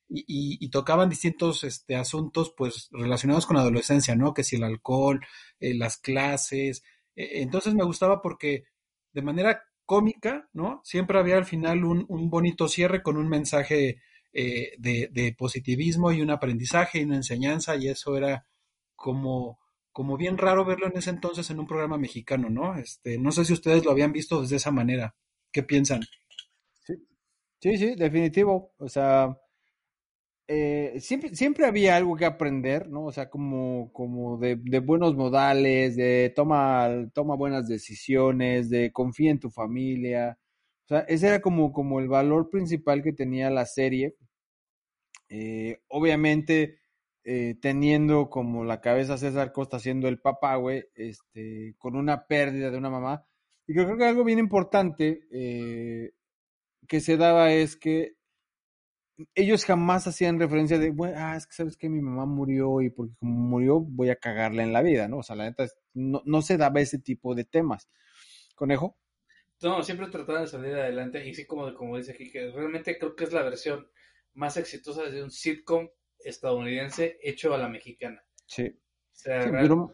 y, tocaban distintos este, asuntos pues relacionados con la adolescencia, ¿no? Que si el alcohol, eh, las clases. E, entonces me gustaba porque de manera cómica, ¿no? Siempre había al final un, bonito cierre con un mensaje eh, de, positivismo y un aprendizaje y una enseñanza y eso era como, como bien raro verlo en ese entonces en un programa mexicano, ¿no? Este, no sé si ustedes lo habían visto desde esa manera. ¿Qué piensan? Sí, sí, sí definitivo. O sea, eh, siempre, siempre había algo que aprender, ¿no? O sea, como, como de, buenos modales, de toma, toma buenas decisiones, de confía en tu familia. O sea, ese era como, como el valor principal que tenía la serie. Eh, obviamente, eh, teniendo como la cabeza César Costa siendo el papá, güey, este, con una pérdida de una mamá. Y creo que algo bien importante que se daba es que ellos jamás hacían referencia de, bueno, ah, es que sabes que mi mamá murió y porque como murió voy a cagarla en la vida, ¿no? O sea, la neta, no, no se daba ese tipo de temas. ¿Conejo? No, siempre trataban de salir adelante y sí, como, como dice aquí, que realmente creo que es la versión más exitosa de un sitcom estadounidense hecho a la mexicana. Sí. O sea, duró...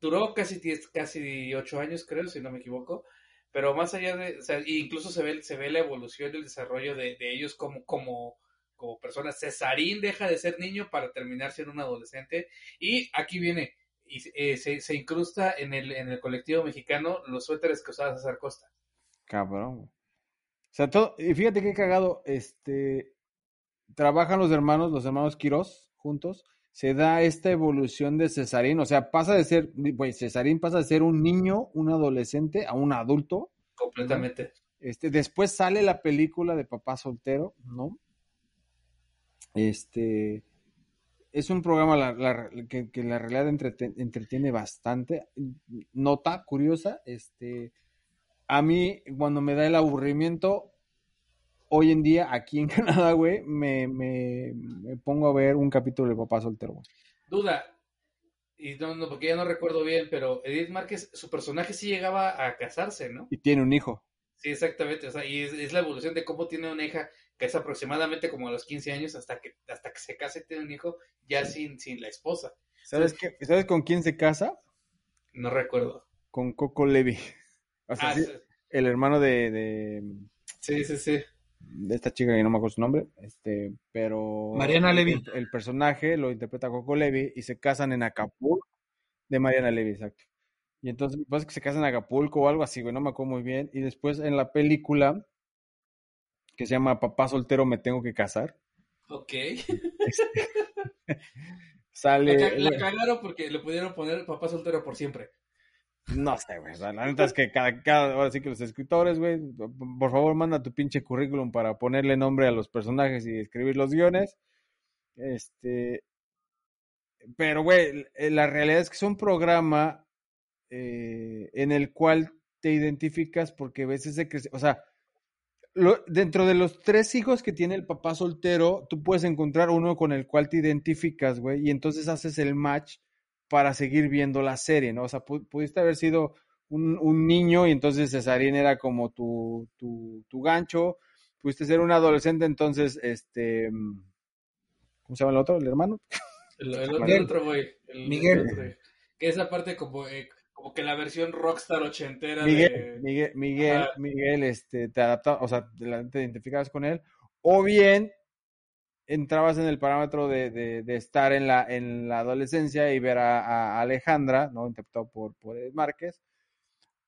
duró casi, diez, casi ocho años, creo, si no me equivoco pero más allá de, o sea, incluso se ve, se ve la evolución y el desarrollo de, ellos como, como, como personas. Cesarín deja de ser niño para terminar siendo un adolescente y aquí viene, y eh, se, se, incrusta en el, en el colectivo mexicano los suéteres que usaba César Costa. Cabrón. O sea, todo, y fíjate qué cagado, este, trabajan los hermanos, los hermanos Quirós juntos, se da esta evolución de Cesarín, o sea, pasa de ser, pues Cesarín pasa de ser un niño, un adolescente, a un adulto. Completamente. Este, después sale la película de Papá Soltero, ¿no? Este, es un programa que, la realidad entretiene bastante. Nota curiosa, este, a mí cuando me da el aburrimiento, hoy en día, aquí en Canadá, güey, me, me, pongo a ver un capítulo de Papá Soltero, güey. Duda, y no, no, porque ya no recuerdo bien, pero Edith Márquez, su personaje sí llegaba a casarse, ¿no? Y tiene un hijo. Sí, exactamente, o sea, y es, la evolución de cómo tiene una hija que es aproximadamente como a los 15 años hasta que hasta que se case tiene un hijo ya sin, sin la esposa. ¿Sabes, qué, ¿Sabes con quién se casa? No recuerdo. Con Coco Levy. O sea, ah, el hermano de, de... Sí, sí, sí de esta chica que no me acuerdo su nombre, este, pero Mariana Levy. El, personaje lo interpreta Coco Levy y se casan en Acapulco de Mariana Levy, exacto. Y entonces pues que se casan en Acapulco o algo así, güey, no me acuerdo muy bien. Y después en la película que se llama Papá soltero me tengo que casar. Ok. Este, sale. La, cagaron porque le pudieron poner Papá soltero por siempre. No sé, güey. la neta es que cada, cada, ahora sí que los escritores, güey, por favor manda tu pinche currículum para ponerle nombre a los personajes y escribir los guiones. Este. Pero, güey, la realidad es que es un programa eh, en el cual te identificas porque ves ese O sea, dentro de los tres hijos que tiene el papá soltero, tú puedes encontrar uno con el cual te identificas, güey, y entonces haces el match para seguir viendo la serie, ¿no? O sea, pudiste haber sido un, niño y entonces Cesarín era como tu, tu, tu, gancho, pudiste ser un adolescente, entonces, este, ¿cómo se llama el otro? ¿El hermano? El, otro güey. Miguel. que esa parte como, eh, como que la versión rockstar ochentera Miguel, de... Miguel, Miguel, Miguel, este, te adapta, o sea, te identificabas con él, o bien entrabas en el parámetro de, de, estar en la, en la adolescencia y ver a, Alejandra, ¿no? Interpretado por, por Ed Márquez.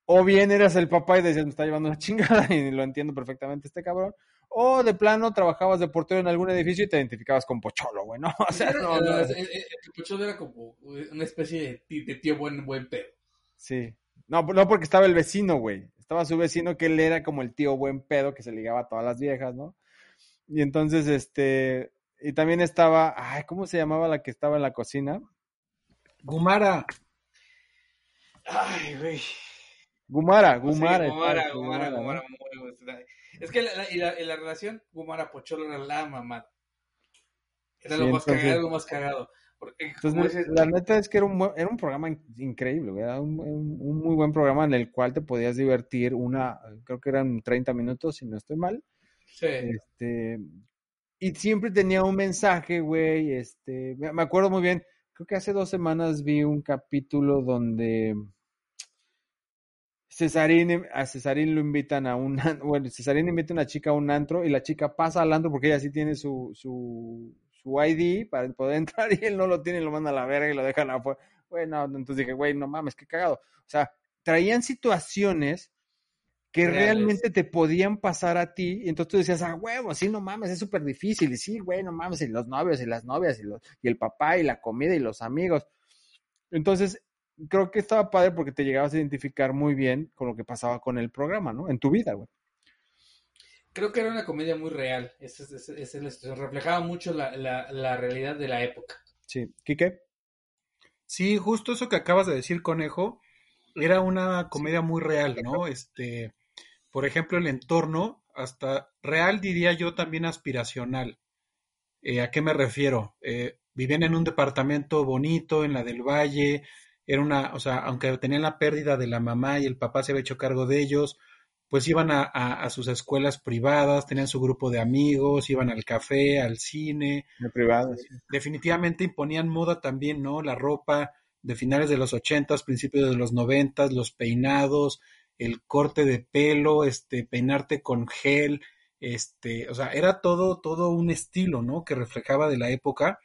O bien eras el papá y decías, me está llevando una chingada y lo entiendo perfectamente este cabrón. O de plano trabajabas de portero en algún edificio y te identificabas con Pocholo, güey, ¿no? O sea, no, no, Pocholo era como una especie de, tío buen, buen pedo. Sí. No, no porque estaba el vecino, güey. Estaba su vecino que él era como el tío buen pedo que se ligaba a todas las viejas, ¿no? Y entonces, este, y también estaba, ay, ¿cómo se llamaba la que estaba en la cocina? Gumara. Ay, güey. Gumara, Gumara. Gumara, Gumara, Gumara, Es que la, y la, la, relación Gumara-Pocholo era la mamada. Era lo más cagado, lo más cagado. entonces, la neta es que era un, era un programa increíble, era un, un, muy buen programa en el cual te podías divertir una, creo que eran 30 minutos, si no estoy mal. Sí. Este, y siempre tenía un mensaje, güey, este, me acuerdo muy bien, creo que hace dos semanas vi un capítulo donde Cesarín, a Cesarín lo invitan a un, bueno, Cesarín invita a una chica a un antro y la chica pasa al antro porque ella sí tiene su, su, su ID para poder entrar y él no lo tiene y lo manda a la verga y lo dejan afuera. Bueno, entonces dije, güey, no mames, qué cagado. O sea, traían situaciones que realmente te podían pasar a ti, y entonces tú decías, ah, huevo, sí, no mames, es súper difícil, y sí, güey, no mames, y los novios y las novias, y, los, y el papá y la comida y los amigos. Entonces, creo que estaba padre porque te llegabas a identificar muy bien con lo que pasaba con el programa, ¿no? En tu vida, güey. Creo que era una comedia muy real. Es, reflejaba mucho la, la, realidad de la época. Sí. ¿Quique? Sí, justo eso que acabas de decir, Conejo, era una comedia muy real, ¿no? Este, por ejemplo, el entorno, hasta real diría yo también aspiracional. Eh, ¿A qué me refiero? Eh, vivían en un departamento bonito, en la del Valle, era una, o sea, aunque tenían la pérdida de la mamá y el papá se había hecho cargo de ellos, pues iban a, a, sus escuelas privadas, tenían su grupo de amigos, iban al café, al cine. privadas. Definitivamente imponían moda también, ¿no? La ropa de finales de los ochentas, principios de los noventas, los peinados, el corte de pelo, este, peinarte con gel, este, o sea, era todo, todo un estilo, ¿no? Que reflejaba de la época.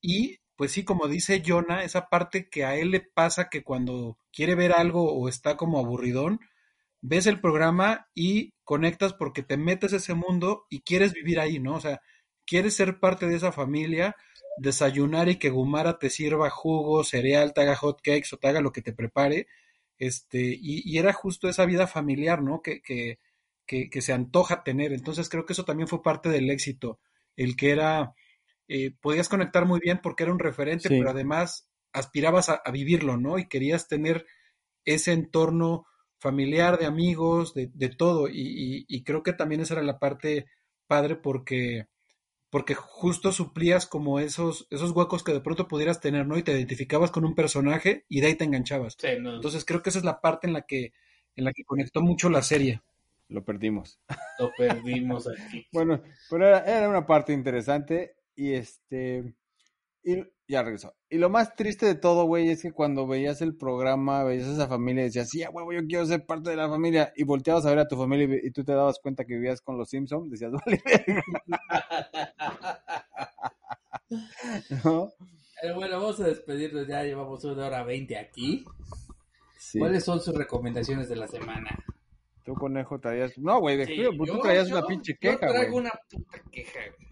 Y pues sí, como dice Jonah, esa parte que a él le pasa que cuando quiere ver algo o está como aburridón, ves el programa y conectas porque te metes a ese mundo y quieres vivir ahí, ¿no? O sea, quieres ser parte de esa familia, desayunar y que Gumara te sirva jugo, cereal, te haga hot cakes o te haga lo que te prepare, este, y, y era justo esa vida familiar, ¿no? Que, que, que, que se antoja tener. Entonces creo que eso también fue parte del éxito, el que era eh, podías conectar muy bien porque era un referente, pero además aspirabas a, vivirlo, ¿no? Y querías tener ese entorno familiar, de amigos, de, todo. Y, creo que también esa era la parte padre porque, porque justo suplías como esos, esos huecos que de pronto pudieras tener, ¿no? Y te identificabas con un personaje y de ahí te enganchabas. Entonces creo que esa es la parte en la que, en la que conectó mucho la serie. Lo perdimos. Lo perdimos aquí. bueno, pero era, era una parte interesante y este. Y ya regresó. Y lo más triste de todo, güey, es que cuando veías el programa, veías a esa familia y decías, sí, güey, yo quiero ser parte de la familia. Y volteabas a ver a tu familia y, tú te dabas cuenta que vivías con los Simpsons, decías, vale, ¿No? Eh, bueno, vamos a despedirnos, ya llevamos una hora veinte aquí. ¿Cuáles son sus recomendaciones de la semana? Tú, conejo, traías. No, güey, tú traías una pinche queja. Yo traigo una puta queja, güey.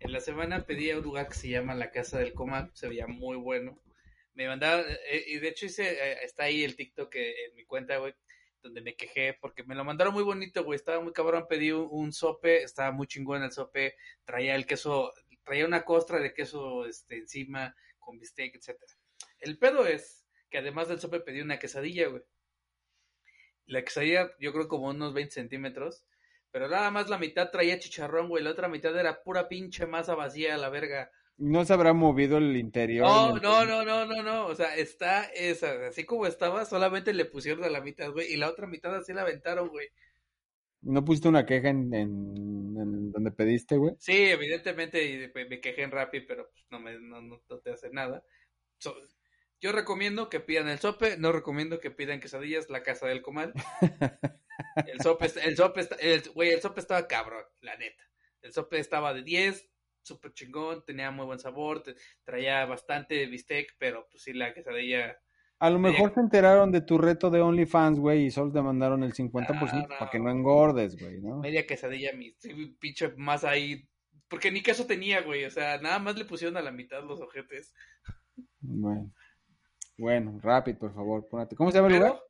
En la semana pedí a un lugar que se llama La Casa del Comal, se veía muy bueno. Me mandaba, eh, y de hecho hice, eh, está ahí el TikTok en mi cuenta, güey, donde me quejé, porque me lo mandaron muy bonito, güey, estaba muy cabrón, pedí un, sope, estaba muy chingón el sope, traía el queso, traía una costra de queso este, encima, con bistec, etcétera. El pedo es que además del sope pedí una quesadilla, güey. La quesadilla, yo creo como unos 20 centímetros, pero nada más la mitad traía chicharrón, güey. La otra mitad era pura pinche masa vacía a la verga. ¿No se habrá movido el interior? No, no, no, no, no, no. O sea, está esa, así como estaba, solamente le pusieron a la mitad, güey. Y la otra mitad así la aventaron, güey. ¿No pusiste una queja en, en, donde pediste, güey? Sí, evidentemente me quejé en Rappi, pero pues, no, me, no, no, te hace nada. yo recomiendo que pidan el sope, no recomiendo que pidan quesadillas, la casa del comal. El sope, el sope, el, güey, el sope estaba cabrón, la neta. El sope estaba de 10, súper chingón, tenía muy buen sabor, traía bastante bistec, pero pues sí, la quesadilla... A lo mejor se enteraron de tu reto de OnlyFans, güey, y solo te mandaron el 50% para que no engordes, güey, ¿no? Media quesadilla, mi pinche más ahí, porque ni queso tenía, güey, o sea, nada más le pusieron a la mitad los ojetes. Bueno, bueno, rápido, por favor, ponate. ¿Cómo se llama el lugar?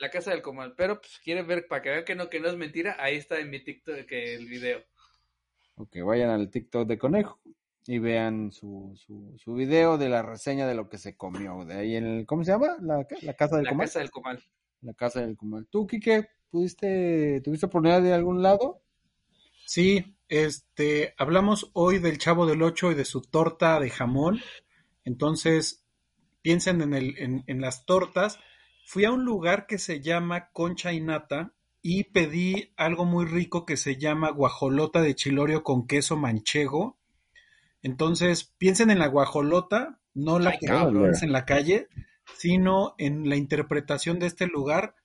La Casa del Comal. Pero pues quieren ver, para que vean que no, que no es mentira, ahí está en mi TikTok que el video. Ok, vayan al TikTok de Conejo y vean su, su, su video de la reseña de lo que se comió. De ahí en el, ¿cómo se llama? La, la Casa del la Comal. Casa del Comal. La Casa del Comal. ¿Tú, Quique, pudiste, tuviste oportunidad de algún lado? Sí, este, hablamos hoy del Chavo del Ocho y de su torta de jamón. Entonces, piensen en, el, en, en las tortas Fui a un lugar que se llama Concha y Nata, y pedí algo muy rico que se llama guajolota de chilorio con queso manchego. Entonces, piensen en la guajolota, no la que es en la calle, sino en la interpretación de este lugar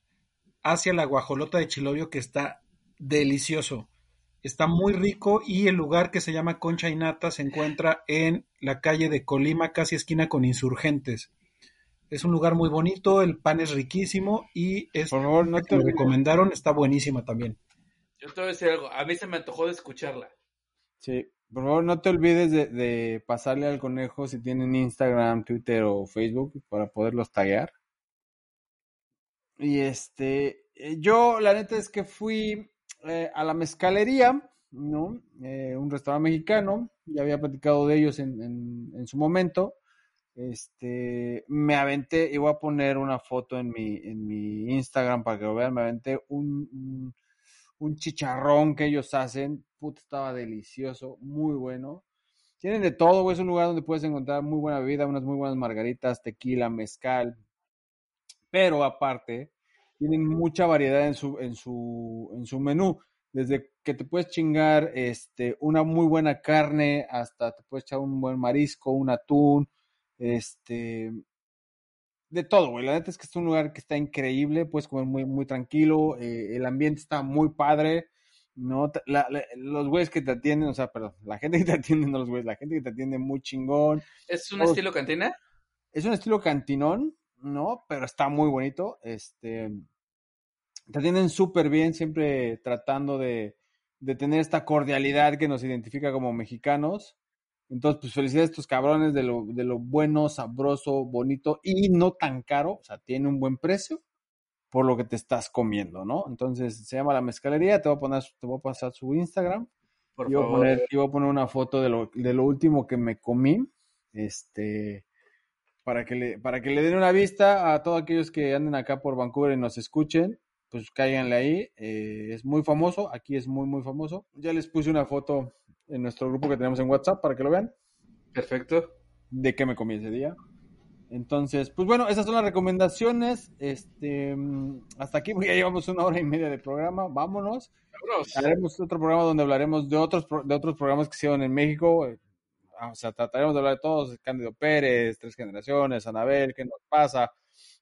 hacia la guajolota de chilorio que está delicioso. Está muy rico y el lugar que se llama Concha y Nata se encuentra en la calle de Colima, casi esquina con Insurgentes. Es un lugar muy bonito, el pan es riquísimo y es Por favor, no te lo recomendaron, está buenísima también. Yo te voy a decir algo, a mí se me antojó de escucharla. Sí, por favor no te olvides de, pasarle al conejo si tienen Instagram, Twitter o Facebook para poderlos taguear. Y este, eh, yo la neta es que fui eh, a la mezcalería, ¿no? Eh, un restaurante mexicano, ya había platicado de ellos en, en su momento. Este, me aventé, y voy a poner una foto en mi, en mi Instagram para que lo vean, me aventé un, un, chicharrón que ellos hacen, puta, estaba delicioso, muy bueno. Tienen de todo, es un lugar donde puedes encontrar muy buena bebida, unas muy buenas margaritas, tequila, mezcal, pero aparte, tienen mucha variedad en su, en su, en su menú desde que te puedes chingar este, una muy buena carne hasta te puedes echar un buen marisco, un atún, este, de todo, güey. La neta es que es un lugar que está increíble, puedes comer muy, muy tranquilo, eh, el ambiente está muy padre, ¿no? los güeyes que te atienden, o sea, perdón, la gente que te atiende, no los güeyes, la gente que te atiende muy chingón. ¿Es un estilo cantina? Es un estilo cantinón, ¿no? Pero está muy bonito, este, te atienden súper bien, siempre tratando de, de tener esta cordialidad que nos identifica como mexicanos. Entonces, pues felicidades a estos cabrones de lo, de lo bueno, sabroso, bonito y no tan caro. O sea, tiene un buen precio por lo que te estás comiendo, ¿no? Entonces, se llama La Mezcalería. Te voy a, poner, te voy a pasar su Instagram. Por y, voy a poner, y voy a poner una foto de lo, de lo último que me comí. Este, para que, le, para que le den una vista a todos aquellos que anden acá por Vancouver y nos escuchen pues cáiganle ahí. Eh, es muy famoso, aquí es muy, muy famoso. Ya les puse una foto en nuestro grupo que tenemos en WhatsApp para que lo vean. Perfecto. De qué me comí ese día. Entonces, pues bueno, esas son las recomendaciones. Este, hasta aquí ya llevamos una hora y media de programa. Vámonos. Haremos otro programa donde hablaremos de otros de otros programas que hicieron en México. Ah, o sea, trataremos de hablar de todos, Cándido Pérez, Tres Generaciones, Anabel, qué nos pasa.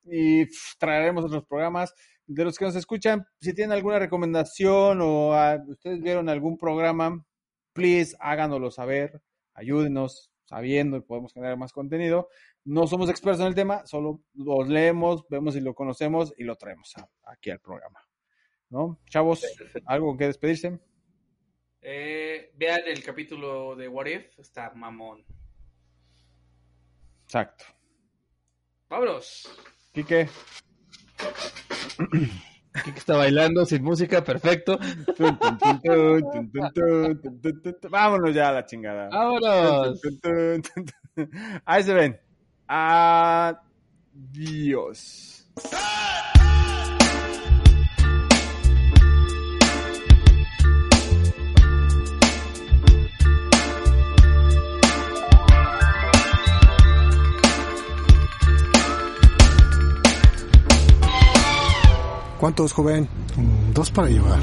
Y traeremos otros programas. De los que nos escuchan, si tienen alguna recomendación o ah, ustedes vieron algún programa please háganoslo saber, ayúdenos sabiendo y podemos generar más contenido. No somos expertos en el tema, solo lo leemos, vemos si lo conocemos y lo traemos aquí al programa. ¿No? Chavos, ¿algo que despedirse? Eh, vean el capítulo de What If, está mamón. Exacto. Vámonos. Quique. Kike está bailando sin música, perfecto. Vámonos ya a la chingada. Vámonos. Ahí se ven. Adiós. ¿Cuántos, joven? Dos para llevar.